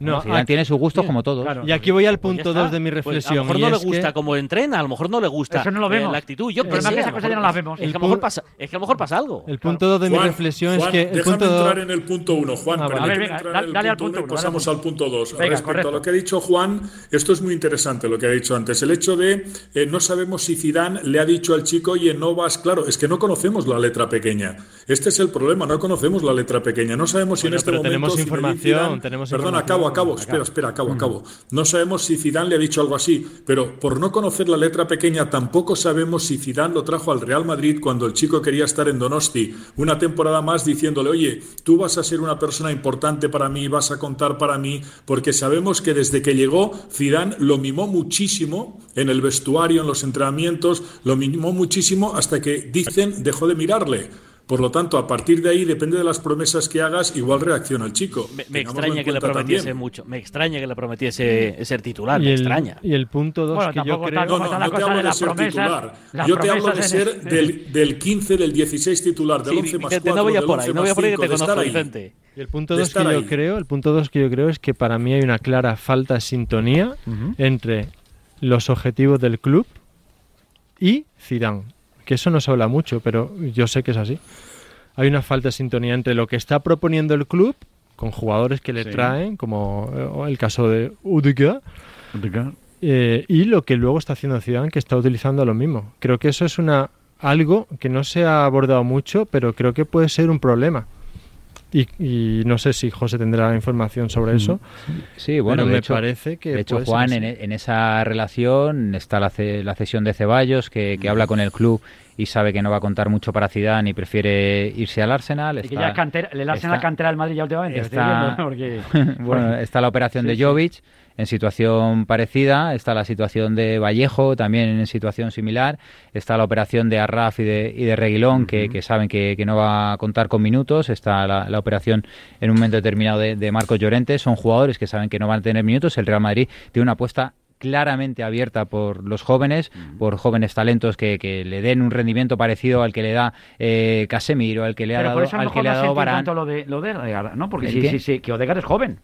No, Zidane aquí- tiene sus gustos como todos. claro. y aquí voy al Pues punto está. 2 de mi Pues reflexión. a lo mejor no le gusta que- cómo entrena, a lo mejor no le gusta Eso no lo eh, vemos. la actitud. Yo El problema es que esas lo cosas ya no las vemos. Es que, a El lo mejor pasa, es que a lo mejor pasa algo. El punto 2 de mi reflexión Juan, es que el déjame punto entrar 2 en el punto 1, Juan. Ah, vale. A ver, venga, dale al punto punto uno y uno, pasamos dale al punto 2. Venga, Respecto correcto. a lo que ha dicho Juan, esto es muy interesante lo que ha dicho antes. El hecho de eh, no sabemos si Zidane le ha dicho al chico, oye, no vas, claro, es que no conocemos la letra pequeña. Este es el problema, no conocemos la letra pequeña. No sabemos si en este momento tenemos información, información. acabo, acabo, espera, espera, acabo, acabo. No sabemos si Zidane le ha dicho algo así, pero por no conocer la letra pequeña tampoco sabemos si Zidane lo trajo al Real Madrid cuando el chico quería estar en Donosti una temporada más diciéndole, oye, tú vas a ser una persona importante para mí, vas a contar para mí, porque sabemos que desde que llegó Zidane lo mimó muchísimo en el vestuario, en los entrenamientos, lo mimó muchísimo hasta que dicen dejó de mirarle. Por lo tanto, a partir de ahí, depende de las promesas que hagas, igual reacciona el chico. Me, me extraña que le prometiese también. mucho. Me extraña que le prometiese ser titular. y Me el, extraña. y el punto 2 Bueno, que yo creo No, no, no te hablo de de ser promesas, titular. Yo te hablo de ser en- del, del 15, del 16 titular, del Sí, 11 más Vicente, 4, no voy a por 11 ahí, no voy a por ahí que 5, te conozco, ahí. Vicente. Y el punto 2 que estar yo ahí. creo, el punto dos que yo creo es que para mí hay una clara falta de sintonía entre los objetivos del club y Zidane. Que eso no se habla mucho, pero yo sé que es así. Hay una falta de sintonía entre lo que está proponiendo el club con jugadores que le traen, como eh, el caso de Udiga, eh, y lo que luego está haciendo Zidane, que está utilizando lo mismo. Creo que eso es una algo que no se ha abordado mucho, pero creo que puede ser un problema. Y, y no sé si José tendrá información sobre eso. Sí, bueno, pero de me hecho, parece que de hecho Juan, así. en, en esa relación está la, ce- la cesión de Ceballos, que, que habla con el club y sabe que no va a contar mucho para Zidane y prefiere irse al Arsenal. Y que Está- ya cantera, está- cantera del Madrid ya últimamente. está- viendo, porque- bueno, está la operación Sí, de sí. En situación parecida, está la situación de Vallejo también en situación similar, está la operación de Arraf y de, y de Reguilón que, que saben que, que no va a contar con minutos, está la, la operación en un momento determinado de, de Marcos Llorente, son jugadores que saben que no van a tener minutos, el Real Madrid tiene una apuesta claramente abierta por los jóvenes, por jóvenes talentos que, que le den un rendimiento parecido al que le da eh, Casemiro, al que le ha Pero dado, al que le ha dado tanto lo de, lo de Odegaard, ¿no? Porque ¿El sí, sí, sí, que Odegaard es joven.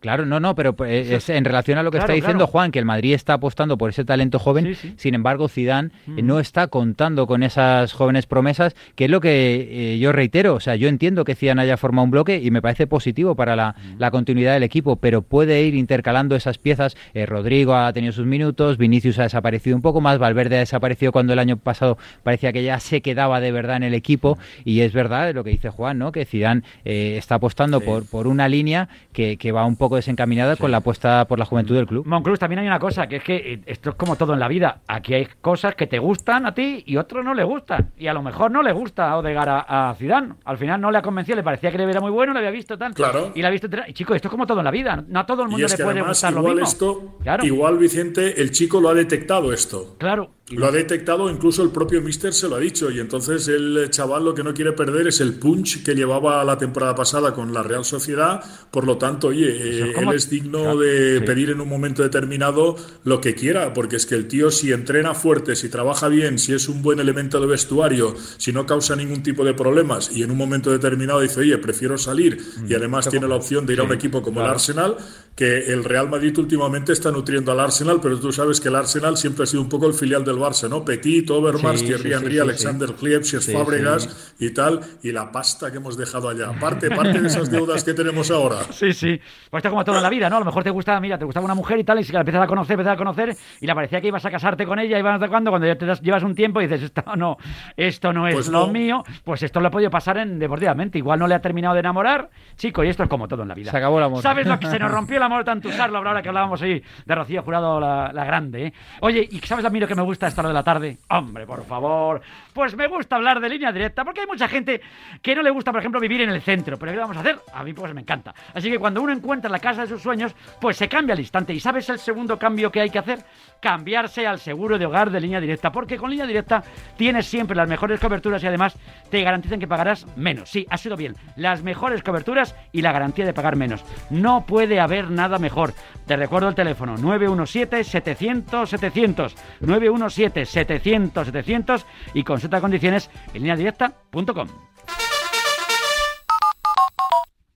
Claro, no, no, pero es en relación a lo que Claro, está diciendo claro. Juan, que el Madrid está apostando por ese talento joven, Sí, sí. sin embargo Zidane eh, no está contando con esas jóvenes promesas, que es lo que eh, yo reitero, o sea, yo entiendo que Zidane haya formado un bloque y me parece positivo para la, la continuidad del equipo, pero puede ir intercalando esas piezas, Eh, Rodrigo ha tenido sus minutos, Vinicius ha desaparecido un poco más, Valverde ha desaparecido cuando el año pasado parecía que ya se quedaba de verdad en el equipo y es verdad lo que dice Juan, ¿no? que Zidane eh, está apostando por, por una línea que, que va un poco desencaminada con la apuesta por la juventud del club. Monclus, también hay una cosa, que es que eh, esto es como todo en la vida. Aquí hay cosas que te gustan a ti y otros no le gustan. Y a lo mejor no le gusta a Odegaard a, a Zidane. Al final no le ha convencido, le parecía que le era muy bueno, le había visto tal. Claro. Y le ha visto. Y chico, esto es como todo en la vida. No a todo el Y mundo es le que puede además, gustar lo igual mismo. esto, Claro. igual Vicente, el chico lo ha detectado esto. Claro. Lo ha detectado, incluso el propio Mister se lo ha dicho, y entonces el chaval lo que no quiere perder es el punch que llevaba la temporada pasada con la Real Sociedad. Por lo tanto, oye, eh, es como- él es digno Claro, de sí. pedir en un momento determinado lo que quiera, porque es que el tío, si entrena fuerte, si trabaja bien, si es un buen elemento de vestuario, si no causa ningún tipo de problemas, y en un momento determinado dice, oye, prefiero salir, y además tiene la opción de ir a un equipo como el Arsenal, que el Real Madrid últimamente está nutriendo al Arsenal, pero tú sabes que el Arsenal siempre ha sido un poco el filial del Barça, ¿no? Petit, Overmars, Sí, Thierry sí, sí, Henry, sí, Alexander Klieb, Cesc Fábregas y tal, y la pasta que hemos dejado allá. Parte, parte de esas deudas que tenemos ahora. Sí, sí. Pues esto es como todo en la vida, ¿no? A lo mejor te gusta, mira, te gustaba una mujer y tal, y si la empiezas a conocer, empiezas a conocer, y le parecía que ibas a casarte con ella, y vas de cuando, cuando ya te das- llevas un tiempo y dices, esto no, esto no es Pues lo no. mío, pues esto le ha podido pasar en deportivamente. Igual no le ha terminado de enamorar, chico, y esto es como todo en la vida. Se acabó el amor. ¿Sabes lo que se nos rompió el amor tanto usarlo ahora que hablábamos hoy de Rocío Jurado la, la grande? ¿eh? Oye, ¿y sabes a mí lo que me gusta a esta de la tarde? Hombre, por favor. Pues me gusta hablar de línea directa, porque hay mucha gente que no le gusta, por ejemplo, vivir en el centro. Pero ¿qué vamos a hacer? A mí pues me encanta. Así que cuando uno encuentra la casa de sus sueños, pues se cambia al instante. ¿Y sabes el segundo cambio que hay que hacer? Cambiarse al seguro de hogar de línea directa, porque con línea directa tienes siempre las mejores coberturas y además te garantizan que pagarás menos. Sí, ha sido bien. Las mejores coberturas y la garantía de pagar menos. No puede haber nada mejor. Te recuerdo el teléfono 917-700-700. 917-700-700 y consulta condiciones en línea directa.com.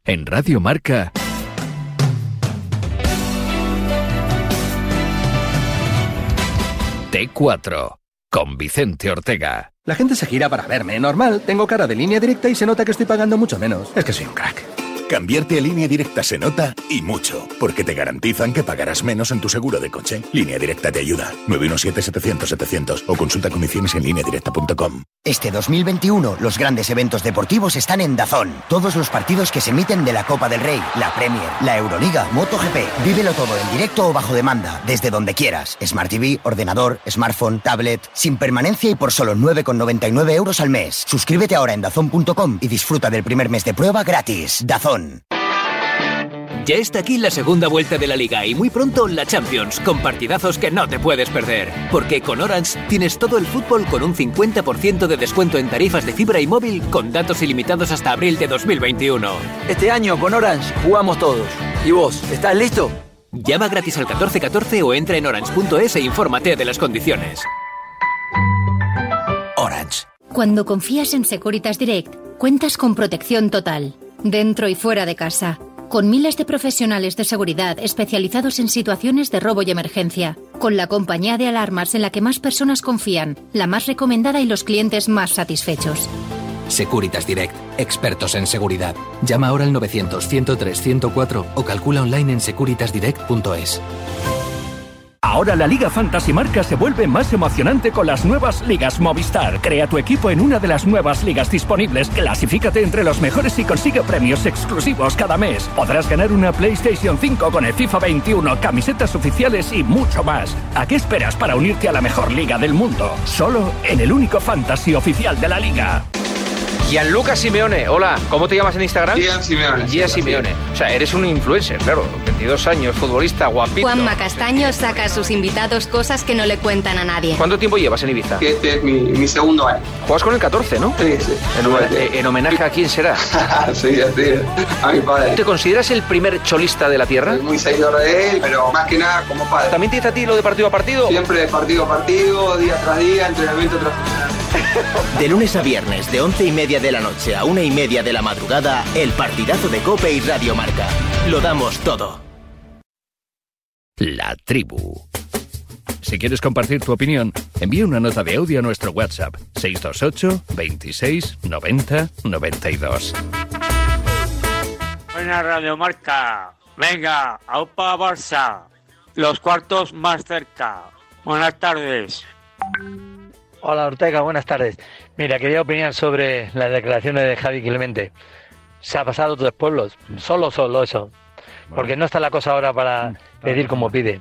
En Radio Marca. T4 con Vicente Ortega. La gente se gira para verme, normal. Tengo cara de línea directa y se nota que estoy pagando mucho menos. Es que soy un crack. Cambiarte a línea directa se nota y mucho, porque te garantizan que pagarás menos en tu seguro de coche. Línea directa te ayuda. 917-700-700 o consulta condiciones en lineadirecta.com. Este 2021, los grandes eventos deportivos están en Dazón. Todos los partidos que se emiten de la Copa del Rey, la Premier, la Euroliga, MotoGP. Vívelo todo en directo o bajo demanda, desde donde quieras. Smart TV, ordenador, smartphone, tablet, sin permanencia y por solo 9,99 euros al mes. Suscríbete ahora en dazón.com y disfruta del primer mes de prueba gratis. Dazón. Ya está aquí la segunda vuelta de la liga y muy pronto la Champions, con partidazos que no te puedes perder. Porque con Orange tienes todo el fútbol con un 50% de descuento en tarifas de fibra y móvil con datos ilimitados hasta abril de 2021. Este año con Orange jugamos todos. ¿Y vos, estás listo? Llama gratis al 1414 o entra en orange.es e infórmate de las condiciones. Orange. Cuando confías en Securitas Direct, cuentas con protección total, dentro y fuera de casa con miles de profesionales de seguridad especializados en situaciones de robo y emergencia, con la compañía de alarmas en la que más personas confían, la más recomendada y los clientes más satisfechos. Securitas Direct, expertos en seguridad. Llama ahora al 900-103-104 o calcula online en securitasdirect.es. Ahora la Liga Fantasy Marca se vuelve más emocionante con las nuevas ligas Movistar. Crea tu equipo en una de las nuevas ligas disponibles, clasifícate entre los mejores y consigue premios exclusivos cada mes. Podrás ganar una PlayStation 5 con el FIFA 21, camisetas oficiales y mucho más. ¿A qué esperas para unirte a la mejor liga del mundo? Solo en el único fantasy oficial de la liga. Gianluca Simeone, hola, ¿cómo te llamas en Instagram? Gian Simeone. Gian Simeone. O sea, eres un influencer, claro, 22 años, futbolista, guapito. Juanma Castaño saca a sus invitados cosas que no le cuentan a nadie. ¿Cuánto tiempo llevas en Ibiza? Este es mi, mi segundo año. Juegas con el 14, ¿no? Sí, sí. En, en, en homenaje a quién será? sí, sí, a mi padre. ¿Te consideras el primer cholista de la tierra? Soy muy seguidor de él, pero más que nada como padre. ¿También te dice a ti lo de partido a partido? Siempre de partido a partido, día tras día, entrenamiento tras entrenamiento. De lunes a viernes, de once y media de la noche a una y media de la madrugada, el partidazo de Cope y Radio Marca. Lo damos todo. La tribu. Si quieres compartir tu opinión, envía una nota de audio a nuestro WhatsApp 628 26 90 92. Buena Radio Marca. Venga, Aupa Barça. Los cuartos más cerca. Buenas tardes. Hola Ortega, buenas tardes. Mira, quería opinar sobre las declaraciones de Javi Clemente. Se ha pasado tres pueblos, solo, solo eso. Porque no está la cosa ahora para pedir como pide.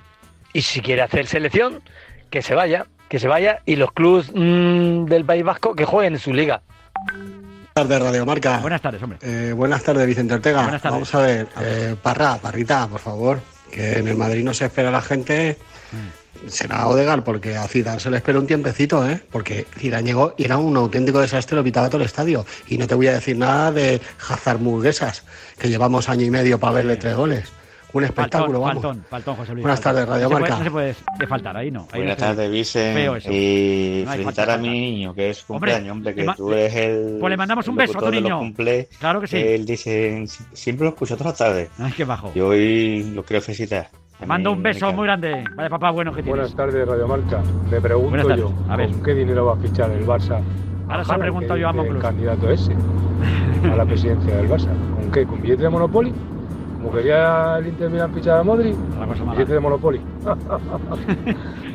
Y si quiere hacer selección, que se vaya, que se vaya y los clubes mmm, del País Vasco que jueguen en su liga. Buenas tardes, Radio Marca. Buenas tardes, hombre. Eh, buenas tardes, Vicente Ortega. Buenas tardes. Vamos a ver, eh, Parra, Parrita, por favor, que en el Madrid no se espera la gente. Será Odegar, porque a Zidane se le espera un tiempecito, ¿eh? Porque Zidane llegó y era un auténtico desastre, lo pitaba todo el estadio. Y no te voy a decir nada de Hazard Murguesas, que llevamos año y medio para verle tres goles. Un espectáculo, faltón, vamos. Faltón, faltón, José Luis. Buenas tardes, Radio no Marca. Se puede, no se puede faltar, ahí no. Ahí Buenas no tardes, Vicen. Y No felicitar falta a mi niño, que es cumpleaños, hombre, que tú eres el. Pues le mandamos un beso a tu niño. cumple. Claro que sí. Él dice, siempre lo escucho todas las tardes. Ay, qué bajo. Y hoy lo quiero felicitar. Te mando un beso muy grande. Vaya papá bueno que tienes. Buenas tardes, Radio Marca. Le pregunto yo, A ver. ¿con qué dinero va a fichar el Barça? Ahora se pregunto yo a Moclus. Candidato ese a la presidencia del Barça. ¿Con qué? ¿Con billete de Monopoly? Como quería el Inter Milan fichar a Modri, billete de Monopoly.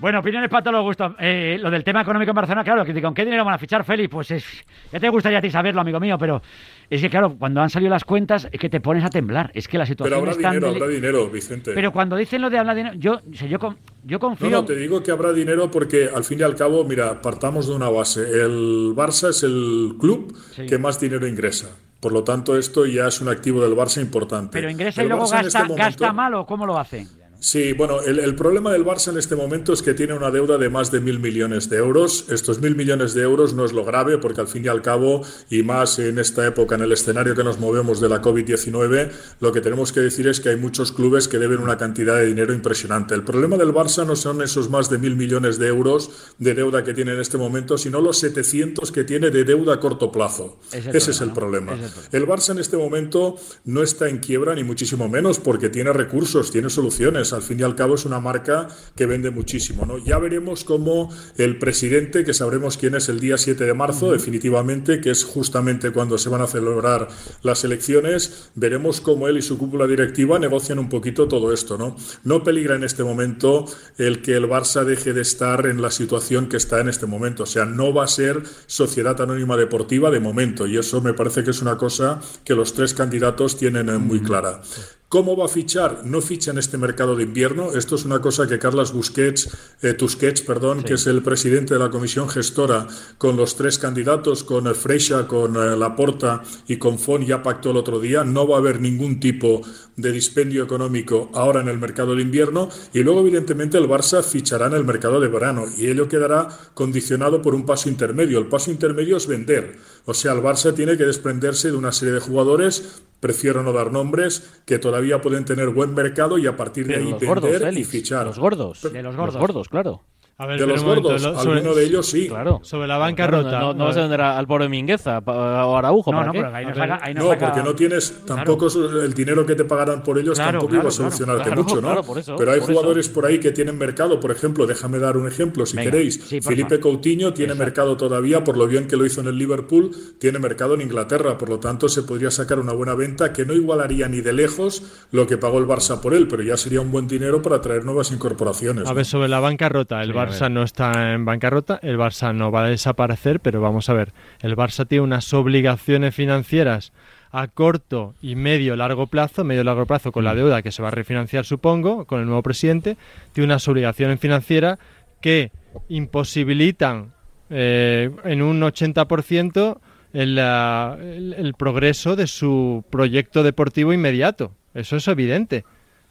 Bueno, opiniones para todos los gustos. Eh, lo del tema económico en Barcelona, claro, que ¿con qué dinero van a fichar, Félix? Pues es, ya te gustaría a ti saberlo, amigo mío, pero es que, claro, cuando han salido las cuentas es que te pones a temblar. Es que la Pero situación habrá es tan dinero, habrá dinero, Vicente. Pero cuando dicen lo de hablar dinero, yo, o sea, yo, con- yo confío... No, no, te digo que habrá dinero porque al fin y al cabo, mira, partamos de una base. El Barça es el club Sí. que más dinero ingresa. Por lo tanto, esto ya es un activo del Barça importante. Pero ingresa y luego Barça gasta, este momento- gasta mal o cómo lo hace. Sí, bueno, el, el problema del Barça en este momento es que tiene una deuda de más de mil millones de euros. Estos mil millones de euros no es lo grave, porque al fin y al cabo, y más en esta época, en el escenario que nos movemos de la COVID-19, lo que tenemos que decir es que hay muchos clubes que deben una cantidad de dinero impresionante. El problema del Barça no son esos más de mil millones de euros de deuda que tiene en este momento, sino los 700 que tiene de deuda a corto plazo. Es Ese es el problema, problema. ¿no? Es el El Barça en este momento no está en quiebra, ni muchísimo menos, porque tiene recursos, tiene soluciones. Al fin y al cabo es una marca que vende muchísimo. ¿no? Ya veremos cómo el presidente, que sabremos quién es el día 7 de marzo, definitivamente, que es justamente cuando se van a celebrar las elecciones, veremos cómo él y su cúpula directiva negocian un poquito todo esto. No, no peligra en este momento el que el Barça deje de estar en la situación que está en este momento. O sea, no va a ser sociedad anónima deportiva de momento. Y eso me parece que es una cosa que los tres candidatos tienen eh, muy clara. ¿Cómo va a fichar? No ficha en este mercado de invierno. Esto es una cosa que Carlos Busquets, eh, Tusquets, perdón, que es el presidente de la comisión gestora, con los tres candidatos, con Freixa, con eh, Laporta y con Font, ya pactó el otro día. No va a haber ningún tipo de dispendio económico ahora en el mercado de invierno. Y luego, evidentemente, el Barça fichará en el mercado de verano. Y ello quedará condicionado por un paso intermedio. El paso intermedio es vender. O sea, el Barça tiene que desprenderse de una serie de jugadores prefiero no dar nombres, que todavía pueden tener buen mercado y a partir de Pero ahí los vender gordos, y fichar. los gordos. De los Los gordos, claro. A ver, De los momento, gordos, lo- sobre- alguno de ellos sí. Claro. Sobre la Claro, bancarrota. No, no vas a vender al pobre Mingueza o Araujo. No, ¿para no, qué? pero ahí no A saca- ver, ahí no No, saca- porque no tienes tampoco el dinero que te pagarán por ellos Claro, tampoco claro, iba a solucionarte claro, mucho, ¿no? claro, por eso, Pero hay por eso. jugadores por ahí que tienen mercado, por ejemplo, déjame dar un ejemplo si Venga, queréis. sí, Felipe. Coutinho tiene mercado todavía por lo bien que lo hizo en el Liverpool, tiene mercado en Inglaterra, por lo tanto se podría sacar una buena venta que no igualaría ni de lejos lo que pagó el Barça por él, pero ya sería un buen dinero para traer nuevas incorporaciones. A ¿no? ver, sobre la bancarrota, el Sí, a Barça no está en bancarrota, el Barça no va a desaparecer, pero vamos a ver, el Barça tiene unas obligaciones financieras a corto y medio largo plazo, medio largo plazo con la deuda que se va a refinanciar, supongo, con el nuevo presidente, tiene unas obligaciones financieras que imposibilitan eh, en un 80% el, la- el- el progreso de su proyecto deportivo inmediato. Eso es evidente.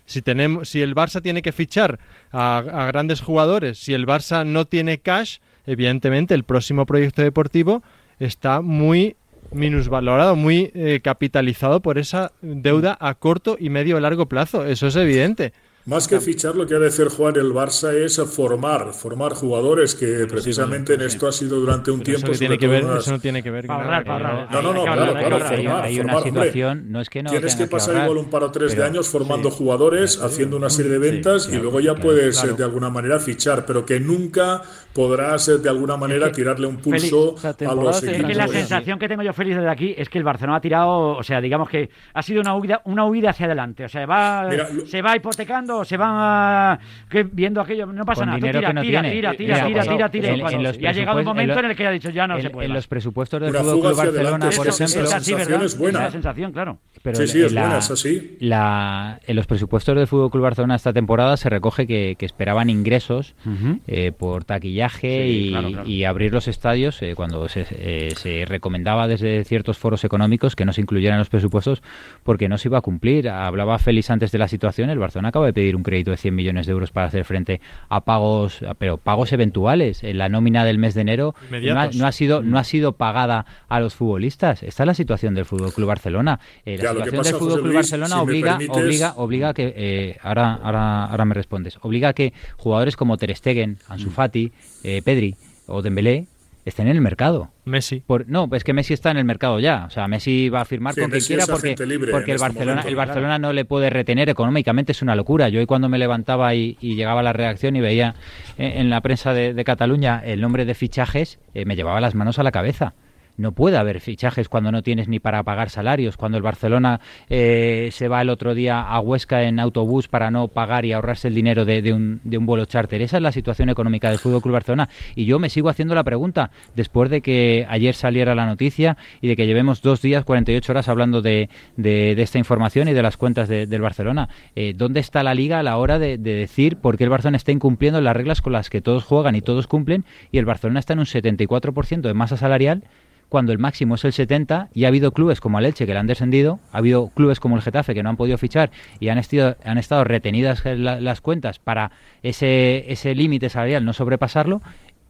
Si, tenemos, si el Barça tiene que fichar a, grandes jugadores, si el Barça no tiene cash, evidentemente el próximo proyecto deportivo está muy minusvalorado, muy eh, capitalizado por esa deuda a corto y medio largo plazo. Eso es evidente. Más que fichar, lo que ha de hacer Juan el Barça es formar, formar jugadores que precisamente en esto ha sido durante un Pero tiempo. eso, que tiene que ver, unas- eso no tiene que ver con ahorrar, ahorrar. No, no, no, claro, claro, formar, hay una formar, hombre. situación, no es que no Tienes que pasar igual un par o tres pero- de años formando jugadores, haciendo una serie de ventas y luego ya puedes eh, de alguna manera fichar, pero que nunca podrás eh, de alguna manera tirarle un pulso a los equipos. que la sensación que tengo yo feliz desde aquí es que el Barcelona ha tirado, o sea, digamos que ha sido una huida, una huida hacia adelante. O sea, va, se va hipotecando, se va que viendo aquello, no pasa Con nada. Dinero tira, que no tira, tiene. tira, tira, tira, en- tira, tira, en- y cuando- en los y ha llegado un presupuestos- momento en el que ya ha dicho ya no se puede. en los presupuestos del Fútbol Club Barcelona, por esa ejemplo, Es la así, sensación ¿verdad? es buena. Esa sensación, claro. Pero Sí, sí, en es la- buena, es así. la- en los presupuestos del Fútbol Club Barcelona esta temporada se recoge que, que esperaban ingresos eh, por taquillaje Sí, y, claro, claro. y abrir los estadios eh, cuando se, eh, se recomendaba desde ciertos foros económicos que no se incluyeran en los presupuestos porque no se iba a cumplir. Hablaba Félix antes de la situación. El Barcelona acaba de pedir un crédito de 100 millones de euros para hacer frente a pagos, pero pagos eventuales. En la nómina del mes de enero no ha, no ha sido no ha sido pagada a los futbolistas. Esta es la situación del Fútbol Club Barcelona. Eh, la Ya, situación pasa, del Fútbol Club Luis, Barcelona si obliga permites- obliga obliga a que eh, ahora ahora ahora me respondes. Obliga a que jugadores como Ter Stegen, Mm. Ansu Fati, eh, Pedri o Dembélé estén en el mercado. Messi. Por, no, es que Messi está en el mercado ya. O sea, Messi va a firmar Sí, con quien quiera porque, libre el este Barcelona, momento, el claro. Barcelona no le puede retener económicamente. Es una locura. Yo hoy cuando me levantaba y, y llegaba a la redacción y veía eh, en la prensa de, de Cataluña el nombre de fichajes, eh, me llevaba las manos a la cabeza. No puede haber fichajes cuando no tienes ni para pagar salarios, cuando el Barcelona eh, se va el otro día a Huesca en autobús para no pagar y ahorrarse el dinero de, un, vuelo charter. Esa es la situación económica del Fútbol Club Barcelona. Y yo me sigo haciendo la pregunta, después de que ayer saliera la noticia y de que llevemos dos días, 48 horas hablando de, de, de esta información y de las cuentas de- del Barcelona, eh, ¿dónde está la liga a la hora de, de decir por qué el Barcelona está incumpliendo las reglas con las que todos juegan y todos cumplen y el Barcelona está en un 74% de masa salarial? Cuando el máximo es el 70 y ha habido clubes como el Elche que le han descendido, ha habido clubes como el Getafe que no han podido fichar y han, estido, han estado retenidas la- las cuentas para ese, ese límite salarial no sobrepasarlo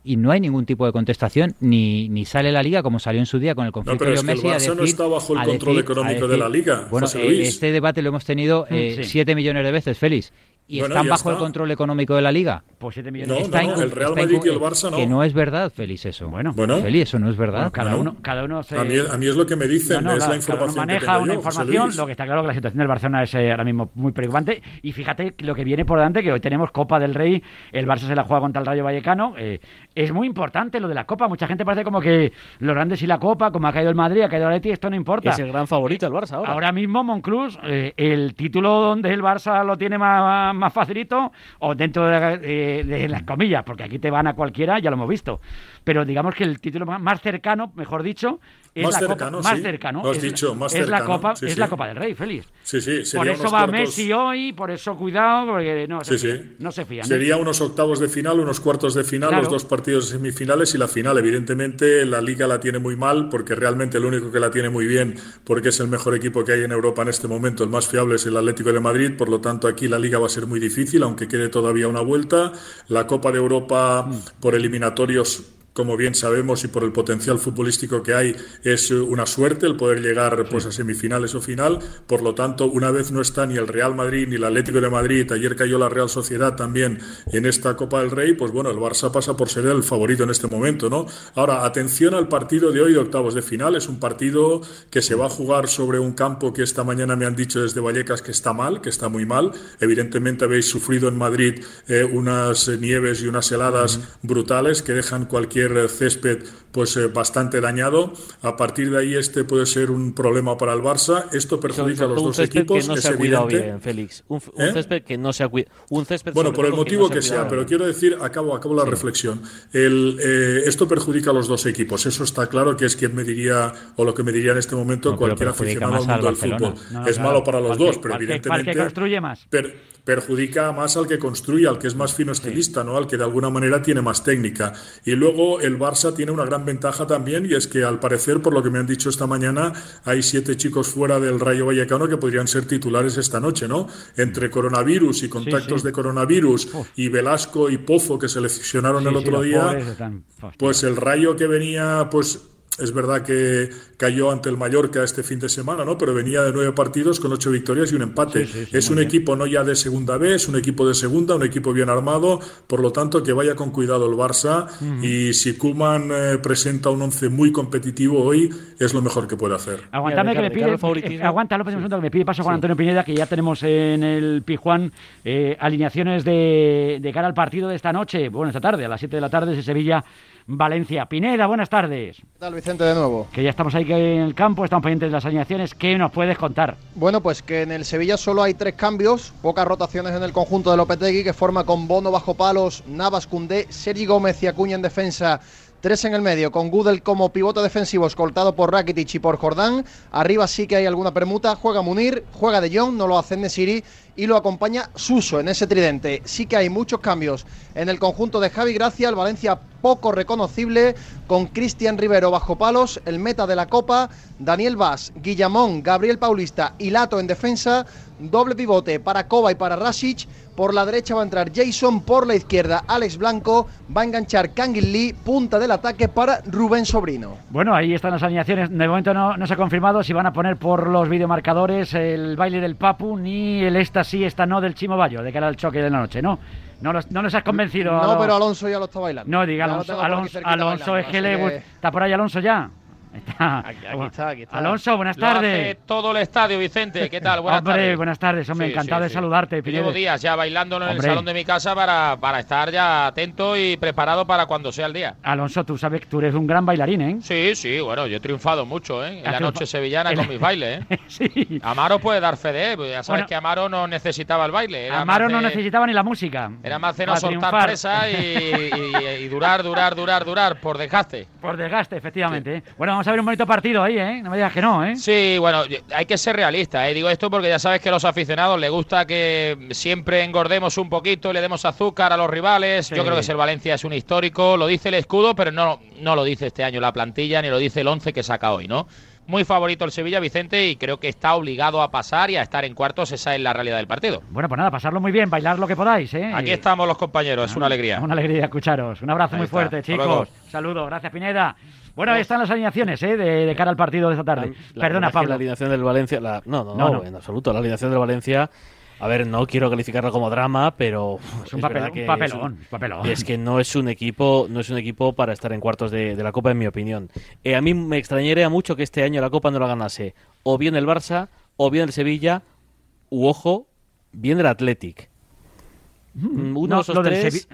y no hay ningún tipo de contestación ni, ni sale la liga como salió en su día con el No, conflicto pero de es que el Messi a Barça no decir- está bajo el a control decir- económico de decir- la liga, Bueno, José eh, Luis. este debate lo hemos tenido eh, Sí. 7 millones de veces, Félix. ¿Y Bueno, están bajo el está. control económico de la liga? Pues 7 No, millones. no, no, el Real Madrid y el Barça no. Que no es verdad, Félix, eso. Bueno, Bueno. Félix, eso no es verdad. Bueno, cada uno, cada uno se... A mí, a mí es lo que me dicen, No, no, es la, cada información uno que maneja tengo una yo, información, lo que está claro que la situación del Barcelona es eh, ahora mismo muy preocupante y fíjate lo que viene por delante, que hoy tenemos Copa del Rey, el Barça se la juega contra el Rayo Vallecano, eh, es muy importante lo de la Copa, mucha gente parece como que los grandes y la Copa, como ha caído el Madrid, ha caído el Atleti, esto no importa. Es el gran favorito el Barça ahora. Ahora mismo Monclús, eh, el título donde el Barça lo tiene más, más facilito, o dentro de, de- de las comillas, porque aquí te van a cualquiera, ya lo hemos visto. Pero digamos que el título más- cercano, mejor dicho, es Más la cercano, Copa, más cercano. Lo has es, dicho, más es la Copa, sí, es sí. la Copa del Rey, Félix. Sí, sí, Por eso va cuartos- Messi hoy, por eso cuidado, porque no se fían, no se fían. ¿eh? Sería unos octavos de final, unos cuartos de final, Claro. los dos partidos de semifinales y la final. Evidentemente la liga la tiene muy mal porque realmente el único que la tiene muy bien porque es el mejor equipo que hay en Europa en este momento, el más fiable es el Atlético de Madrid, por lo tanto aquí la liga va a ser muy difícil, aunque quede todavía una vuelta. La Copa de Europa Mm. por eliminatorios como bien sabemos y por el potencial futbolístico que hay, es una suerte el poder llegar pues a semifinales o final. Por lo tanto, una vez no está ni el Real Madrid ni el Atlético de Madrid, ayer cayó la Real Sociedad también en esta Copa del Rey, pues bueno, el Barça pasa por ser el favorito en este momento, ¿no? Ahora, atención al partido de hoy de octavos de final. Es un partido que se va a jugar sobre un campo que esta mañana me han dicho desde Vallecas que está mal, que está muy mal. Evidentemente habéis sufrido en Madrid eh, unas nieves y unas heladas brutales que dejan cualquier césped pues eh, bastante dañado. A partir de ahí este puede ser un problema para el Barça. Esto perjudica a los dos equipos. que no es se ha cuidado evidente. bien, Félix. Un, un ¿Eh? césped que no se ha cuidado. Bueno, por el motivo no que se sea, pero quiero decir, acabo, acabo la reflexión. El, eh, esto perjudica a los dos equipos, eso está claro que es quien me diría, o lo que me diría en este momento No, cualquier aficionado al mundo del fútbol. No, es claro. malo para los dos, pero cualquier- evidentemente cualquier construye más. per- perjudica más al que construye, al que es más fino estilista, ¿no? Al que de alguna manera tiene más técnica. Y luego el Barça tiene una gran ventaja también y es que al parecer, por lo que me han dicho esta mañana, hay siete chicos fuera del Rayo Vallecano que podrían ser titulares esta noche, ¿no? Entre coronavirus y contactos sí. de coronavirus y Velasco y Pozo que se lesionaron Sí, el otro día, pues el Rayo que venía, pues es verdad que cayó ante el Mallorca este fin de semana, ¿no? Pero venía de nueve partidos con ocho victorias y un empate. Sí, sí, sí, es un bien. equipo no ya de segunda B, es un equipo de segunda, un equipo bien armado, por lo tanto que vaya con cuidado el Barça y si Kuman eh, presenta un once muy competitivo hoy, es lo mejor que puede hacer. Aguantame que me pide. eh, aguanta López un segundo que me pide paso Juan Antonio Pineda, que ya tenemos en el Pijuán eh, alineaciones de, de cara al partido de esta noche. Bueno, esta tarde, a las 7 de la tarde, es Sevilla. Valencia. Pineda, buenas tardes. ¿Qué tal, Vicente, de nuevo? Que ya estamos ahí en el campo, estamos pendientes de las alineaciones. ¿Qué nos puedes contar? Bueno, pues que en el Sevilla solo hay tres cambios, pocas rotaciones en el conjunto de Lopetegui, que forma con Bono bajo palos, Navas, Cundé, Sergi Gómez y Acuña en defensa. Tres en el medio, con Gudel como pivote defensivo, escoltado por Rakitic y por Jordán. Arriba sí que hay alguna permuta. Juega Munir, juega De Jong, no lo hace Nesiri y lo acompaña Suso en ese tridente. Sí que hay muchos cambios en el conjunto de Javi Gracia, el Valencia poco reconocible, con Cristian Rivero bajo palos, el meta de la Copa, Daniel Vaz, Guillamón, Gabriel Paulista y Lato en defensa, doble pivote para Kova y para Rasic, por la derecha va a entrar Jason, por la izquierda Alex Blanco, va a enganchar Kangin Lee, punta del ataque para Rubén Sobrino. Bueno, ahí están las alineaciones. De momento no, no se ha confirmado si van a poner por los videomarcadores el baile del Papu ni el esta sí, esta no del Chimo Bayo, de cara al choque de la noche, ¿no? No los, no nos has convencido. No, pero Alonso ya lo está bailando. No, diga Alonso, Alonso, es que le gusta- ¿Está por ahí Alonso ya? Está- Aquí, aquí está, aquí está. Alonso, buenas tardes. todo el estadio, Vicente. ¿Qué tal? Buenas hombre, tardes. buenas tardes, hombre, Sí, encantado sí, de sí. saludarte. Llevo días ya bailándolo en Hombre. el salón de mi casa para, para estar ya atento y preparado para cuando sea el día. Alonso, tú sabes que tú eres un gran bailarín, ¿eh? Sí, sí, bueno, yo he triunfado mucho, ¿eh? En la noche sevillana El- con mis bailes, ¿eh? sí. Amaro puede dar fe de, pues ya sabes Bueno. que Amaro no necesitaba el baile. Era Amaro no necesitaba ni la música. Era más de no soltar presa y, y- y durar, durar, durar, durar, por desgaste. Por desgaste, efectivamente. ¿eh? Bueno, vamos a ver un bonito partido ahí, ¿eh? No me digas que no, ¿eh? Sí, bueno, hay que ser realista, ¿eh? digo esto porque ya sabes que a los aficionados les gusta que siempre engordemos un poquito le demos azúcar a los rivales. Sí. Yo creo que si el Valencia es un histórico, lo dice el escudo, pero no, no lo dice este año la plantilla ni lo dice el 11 que saca hoy, ¿no? Muy favorito el Sevilla, Vicente, y creo que está obligado a pasar y a estar en cuartos, esa es la realidad del partido. Bueno, pues nada, pasarlo muy bien, bailar lo que podáis, ¿eh? Aquí estamos los compañeros, es una alegría. Una alegría escucharos. Un abrazo Ahí muy está. fuerte, chicos. Saludos, gracias Pineda. Bueno, ahí están las alineaciones, ¿eh? De, de cara al partido de esta tarde. La Perdona, es Pablo. La alineación del Valencia. la- no, no, No, en absoluto. La alineación del Valencia. A ver, no quiero calificarla como drama, pero Es un, papel- es papelón, un- papelón. Es que no es un equipo, no es un equipo para estar en cuartos de, de la Copa, en mi opinión. Eh, a mí me extrañaría mucho que este año la Copa no la ganase o bien el Barça, o bien el Sevilla, u ojo, bien el Athletic. Mm, Uno No, de esos tres,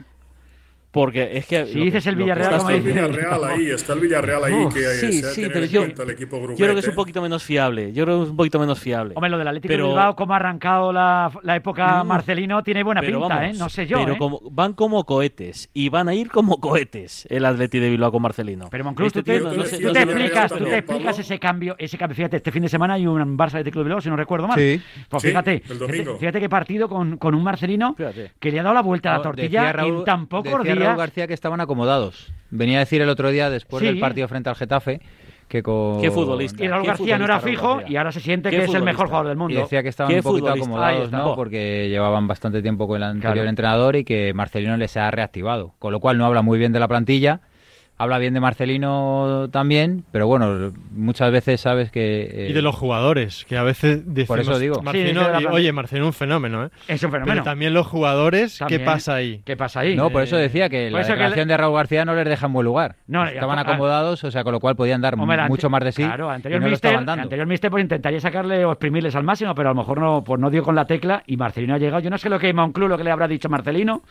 porque es que Si que- dices el Villarreal, está como el Villarreal ahí, está el Villarreal ahí Uf, que sí, se sí, pero yo- cuenta el equipo Yo creo que es un poquito menos fiable. Yo creo que es un poquito menos fiable. Hombre, lo del Atlético Pero- de Bilbao, cómo ha arrancado la, la época Mm. Marcelino, tiene buena pinta, vamos, ¿eh? No sé yo, Pero ¿eh? como, van como cohetes. Y van a ir como cohetes el Atleti de Bilbao con Marcelino. Pero Monclús, Este tú te, tío no- no sé- tú no te sé lo que explicas, tú te explicas ese cambio, ese cambio. Fíjate, este fin de semana hay un Barça Atlético de Bilbao, si no recuerdo mal. Sí. Pues fíjate, el domingo. fíjate, qué partido con, con un Marcelino que le ha dado la vuelta a la tortilla en tan pocos decía Raúl. García que estaban acomodados. Venía a decir el otro día, después Sí. del partido frente al Getafe, que con... Qué futbolista. Y Raúl Qué García no era fijo y ahora se siente que es el mejor jugador del Y mundo. decía que estaban un poquito futbolista. Acomodados. ¿no? Porque llevaban bastante tiempo con el anterior Claro. entrenador y que Marcelino les ha reactivado. Con lo cual no habla muy bien de la plantilla, habla bien de Marcelino también, pero bueno, muchas veces sabes que... eh, Y de los jugadores, que a veces decimos, Por eso digo. Marcelino, Sí, y- oye, Marcelino un fenómeno, ¿eh? Es un fenómeno. Pero también los jugadores, También. ¿qué pasa ahí? ¿Qué pasa ahí? No, por eso decía que por la que declaración de Raúl García no les deja en buen lugar. No, Estaban acomodados, o sea, con lo cual podían dar Hombre, mucho más de sí Claro, anterior no mister, estaban dando. anterior mister pues intentaría sacarle o exprimirles al máximo, pero a lo mejor no, pues no dio con la tecla y Marcelino ha llegado. Yo no sé lo que Monclú lo que le habrá dicho Marcelino,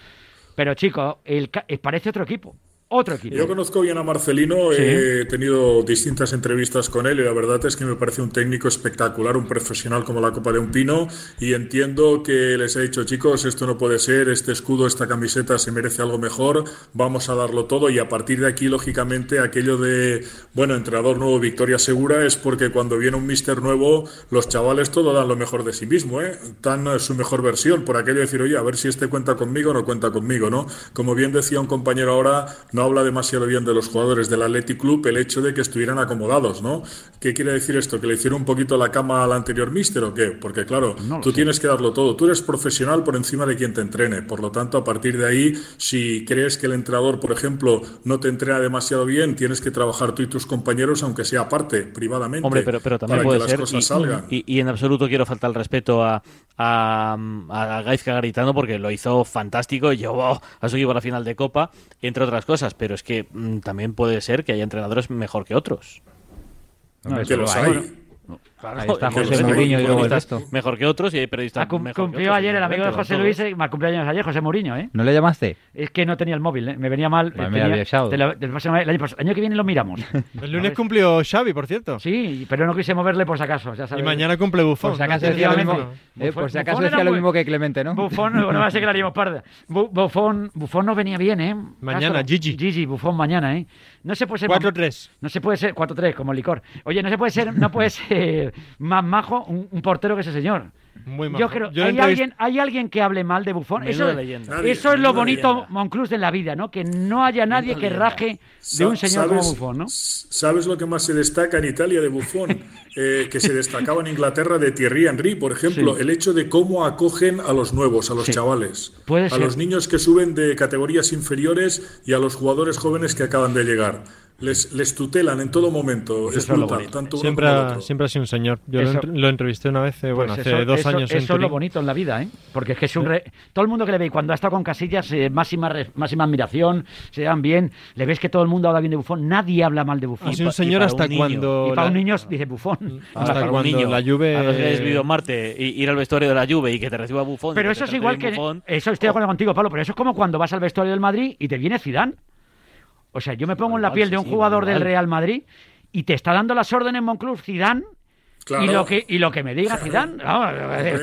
pero chico, el, ca- parece otro equipo. Otro equipo. Yo conozco bien a Marcelino, Sí. he tenido distintas entrevistas con él y la verdad es que me parece un técnico espectacular, un profesional como la copa de un pino y entiendo que les he dicho chicos, esto no puede ser, este escudo, esta camiseta se merece algo mejor, vamos a darlo todo y a partir de aquí lógicamente aquello de, bueno, entrenador nuevo, victoria segura es porque cuando viene un mister nuevo los chavales todo dan lo mejor de sí mismo, ¿eh? dan su mejor versión, por aquello de decir, oye, a ver si este cuenta conmigo o no cuenta conmigo, ¿no? Como bien decía un compañero ahora, no habla demasiado bien de los jugadores del Athletic Club el hecho de que estuvieran acomodados, ¿no? ¿Qué quiere decir esto? ¿Que le hicieron un poquito la cama al anterior míster o qué? Porque claro, tú tienes que darlo todo. Tú eres profesional por encima de quien te entrene. Por lo tanto, a partir de ahí, si crees que el entrenador, por ejemplo, no te entrena demasiado bien, tienes que trabajar tú y tus compañeros, aunque sea aparte, privadamente, Hombre, pero, pero también para puede que ser. las cosas y, salgan. y- y en absoluto quiero faltar el respeto a, a, a Gaizka Garitano porque lo hizo fantástico y llevó a su equipo a la final de Copa, entre otras cosas. Pero es que mm, también puede ser que haya entrenadores mejor que otros. Que los lo hay. Claro, Ahí está José Mourinho y luego el resto. Mejor que otros y hay periodistas Ah, cum- mejor que cumplió otros, ayer el amigo de José Luis, mal cumpleaños ayer, José Mourinho, ¿eh? ¿No le llamaste? Es que no tenía el móvil, ¿eh? me venía mal. Pues eh, me tenía- había echado. te lo- te lo paso- el, año, pas- el año que viene lo miramos. El lunes cumplió Xavi, por cierto. Sí, pero no quise moverle por si acaso. Ya Y mañana cumple Buffon. Por si acaso ¿no? decía lo mismo, Efectivamente. eh, por si acaso decía lo mismo que Clemente, ¿no? Buffon, no va a ser que la haríamos parda. Bu- Buffon, Buffon no venía bien, ¿eh? Mañana, Castro. Gigi. Gigi, Buffon mañana, ¿eh? No se puede ser... 4-3. No se puede ser 4-3, como licor. Oye, no se puede ser, no puede ser más majo un, un portero que ese señor. Muy Yo majo. creo, Yo ¿hay, entrevist- alguien, ¿hay alguien que hable mal de Buffon? Eso, Menuda leyenda. Nadie, eso es lo bonito, leyenda. Monclús, de la vida, ¿no? Que no haya nadie que raje de un señor como ¿sabes- Buffon, ¿no? ¿Sabes lo que más se destaca en Italia de Buffon? Eh, que se destacaba en Inglaterra de Thierry Henry, por ejemplo, Sí. el hecho de cómo acogen a los nuevos, a los Sí. chavales, Puede a ser. los niños que suben de categorías inferiores y a los jugadores jóvenes que acaban de llegar. Les, les tutelan en todo momento. Es eso es lo brutal, tanto Siempre ha, otro. siempre ha sido un señor. Yo lo, Eso- entre- lo entrevisté una vez, eh, bueno, Pues hace eso- dos eso- años en Eso es lo Turín. bonito en la vida, ¿eh? Porque es que es un... re- Todo el mundo que le ve, y cuando ha estado con Casillas, eh, máxima, re- máxima admiración, se dan bien, le ves que todo el mundo habla bien de Bufón, nadie habla mal de Bufón. Ha sido un señor hasta cuando... Y para un niño dice Bufón. Hasta Para un cuando niño, la Juve- A los que vivido en Marte, y ir al vestuario de la Juve y que te reciba Bufón. Pero eso es igual que... Buffon. Eso estoy de acuerdo contigo, Pablo, pero eso es como cuando vas al vestuario del Madrid y te viene Zidane. O sea, yo me pongo en la piel de un jugador del. Real Madrid y te está dando las órdenes Monclús Zidane Claro. y lo que y lo que me diga Zidane. vamos,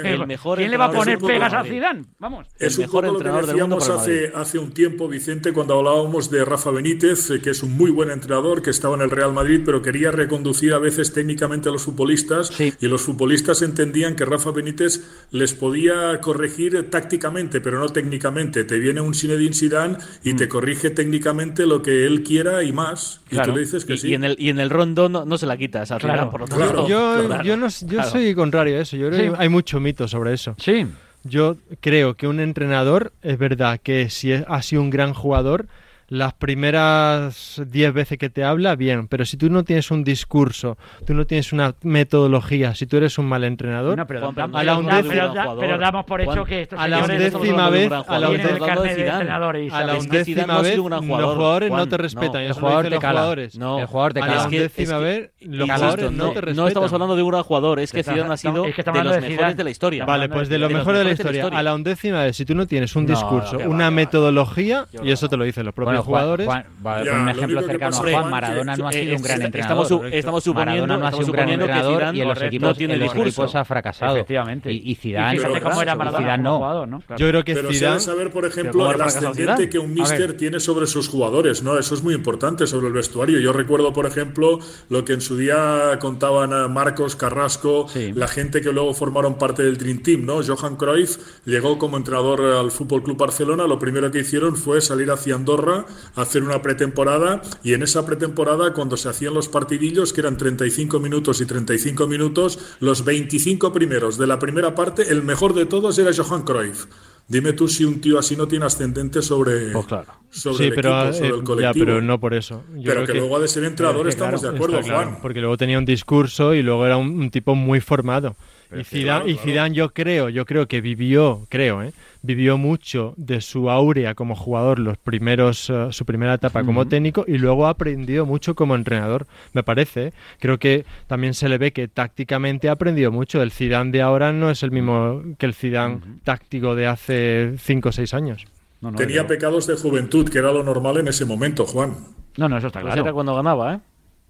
El mejor ¿Quién le va a poner pegas a. Zidane? Vamos. Es el un mejor poco lo que entrenador del mundo decíamos hace, hace un tiempo, Vicente, cuando hablábamos de Rafa Benítez, eh, que es un muy buen entrenador, que estaba en el Real Madrid, pero quería reconducir a veces técnicamente a los futbolistas, y los futbolistas entendían que Rafa Benítez les podía corregir tácticamente, pero no técnicamente. Te viene un Zinedine Zidane y te corrige técnicamente lo que él quiera y más. Y Claro. tú le dices que y, sí. y en el, y en el rondo no, no se la quitas al Claro, final, por lo claro. tanto. Yo, Claro, yo, no, yo soy contrario a eso. Yo creo Sí. que hay mucho mito sobre eso. Sí. Yo creo que un entrenador, es verdad que si es- ha sido un gran jugador, las primeras 10 veces que te habla, bien, pero si tú no tienes un discurso, tú no tienes una metodología, si tú eres un mal entrenador, No, pero, Juan, a la undécima- pero da- pero damos por hecho que estos a la undécima vez, a la undécima a la vez los jugador, jugadores no te respetan. El jugador te los cala. jugadores. No, El jugador te a cala. la Es que- undécima vez los jugadores no, te respetan. no estamos hablando de un gran jugador, es que Zidane ha sido es que estamos de los mejores de la historia. Vale, pues de lo los mejor de la mejores historia. A la undécima vez, si tú no tienes un discurso, una metodología, y eso te lo dicen los propios Jugadores. Juan- Ya, un lo ejemplo cercano a Juan, Maradona que- no ha sido un Eh, gran entrenador. estamos, su- estamos suponiendo, Maradona no ha sido un gran entrenador Zidane y en los equipos, no tiene en los equipos ha fracasado. Efectivamente. Y, y Zidane, Pero- cómo era Maradona Zidane no. jugador, ¿no? Claro. Yo creo que Pero se Zidane debe saber, por ¿cómo ejemplo, el ascendente que un ver. tiene sobre sus jugadores, ¿no? Eso es muy importante sobre el vestuario. Yo recuerdo, por ejemplo, lo que en su día contaban a Marcos Carrasco, la gente que luego formaron parte del Dream Team, ¿no? Johan Cruyff llegó como entrenador al Fútbol Club Barcelona. Lo primero que hicieron fue salir hacia Andorra hacer una pretemporada y en esa pretemporada, cuando se hacían los partidillos, que eran 35 minutos y 35 minutos, los 25 primeros de la primera parte, el mejor de todos era Johan Cruyff. Dime tú si un tío así no tiene ascendente sobre, Pues claro. sobre Sí, el pero, equipo, eh, ya, colectivo. pero no por eso. Yo pero creo que, luego ha de ser entrenador, Pero es que, estamos claro, de acuerdo, claro, Juan. Porque luego tenía un discurso y luego era un, un tipo muy formado. Pero y Zidane, y. Zidane yo creo, yo creo que vivió, creo, ¿eh? Vivió mucho de su aurea como jugador, los primeros, eh, su primera etapa como técnico y luego ha aprendido mucho como entrenador, me parece. Creo que también se le ve que tácticamente ha aprendido mucho. El Zidane de ahora no es el mismo que el Zidane táctico de hace 5 o 6 años. No, no, Tenía pecados de juventud, que era lo normal en ese momento, Juan. No, no, eso está Pues claro. era cuando ganaba, ¿eh?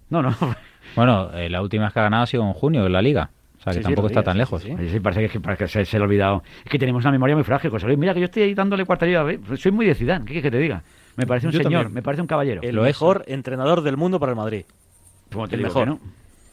No, no. Bueno, eh, la última vez que ha ganado ha sido en junio en la Liga. O sea, que Sí, tampoco está tan sí, lejos. sí, sí. Sí, parece que, es que- parece que se, se le ha olvidado. Es que tenemos una memoria muy frágil, José Luis. Mira que yo estoy ahí dándole cuartelillo. a- Soy muy de Zidane. ¿Qué quieres que te diga? Me parece un Yo señor, también. me parece un caballero. El Lo es. mejor entrenador del mundo para el Madrid. Como te el digo mejor. no.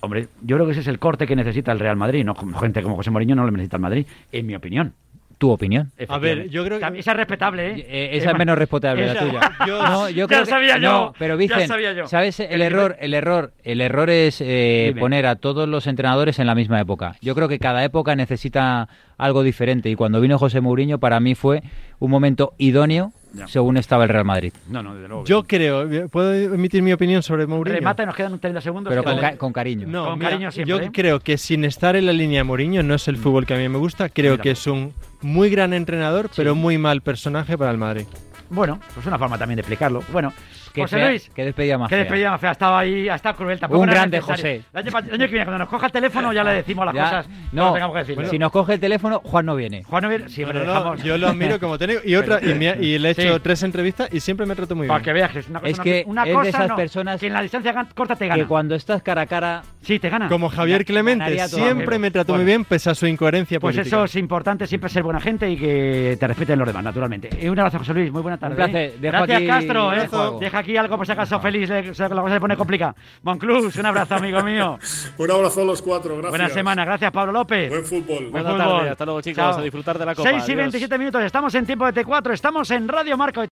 Hombre, yo creo que ese es el corte que necesita el Real Madrid. No, gente como José Mourinho no lo necesita el Madrid, en mi opinión. ¿Tu opinión? A ver, yo creo que... También esa es respetable, ¿eh? Eh, esa es menos respetable la tuya. Yo- No, yo Ya que- sabía yo, no, pero ya Vicen, sabía yo. ¿sabes el El error? El error, el error es eh, poner a todos los entrenadores en la misma época. Yo creo que cada época necesita algo diferente y cuando vino José Mourinho para mí fue un momento idóneo Ya. según estaba el Real Madrid. No, no, desde luego. Yo creo, ¿puedo emitir mi opinión sobre Mourinho? Remata y nos quedan 30 segundos. Pero con, ca- con cariño. No, Con mira, cariño siempre, Yo ¿eh? creo que sin estar en la línea de Mourinho no es el fútbol que a mí me gusta. Creo que es un muy gran entrenador, pero muy mal personaje para el Madrid. Bueno, pues una forma también de explicarlo. Bueno, Qué José fea- Luis. qué despedida más Qué fea. despedida más fea. Ha estado ahí, ha estado cruel. Tampoco Un grande, necesario. José. El año, que viene, cuando nos coja el teléfono, ya le decimos las Ya, cosas. no, tengamos que decirle. si nos coge el teléfono, Juan no viene. Juan no viene- siempre No, le no, dejamos. yo lo admiro como técnico y otra y, me ha- y le he hecho Sí. tres entrevistas y siempre me trato muy Para bien. que veas que es una cosa. Es que una es de cosa esas no, personas que en la distancia corta te gana. Que cuando estás cara a cara, Sí, te gana. Como Javier Clemente, siempre me trató Bueno. muy bien pese a su incoherencia Pues política. eso es importante, siempre ser buena gente y que te respeten los demás, naturalmente. Un abrazo, José Luis, muy buena tarde. placer. ¿eh? Dejo Gracias, aquí- Castro. ¿eh? Deja aquí algo por si acaso feliz, la cosa se pone complicada. Monclus, un abrazo, amigo mío. Un abrazo a los cuatro, gracias. Buena semana, gracias, Pablo López. Buen fútbol. Buen Buena fútbol. tarde, hasta luego chicos, Chao. a disfrutar de la copa. 6 y Adiós. 27 minutos, estamos en tiempo de T4, estamos en Radio Marco.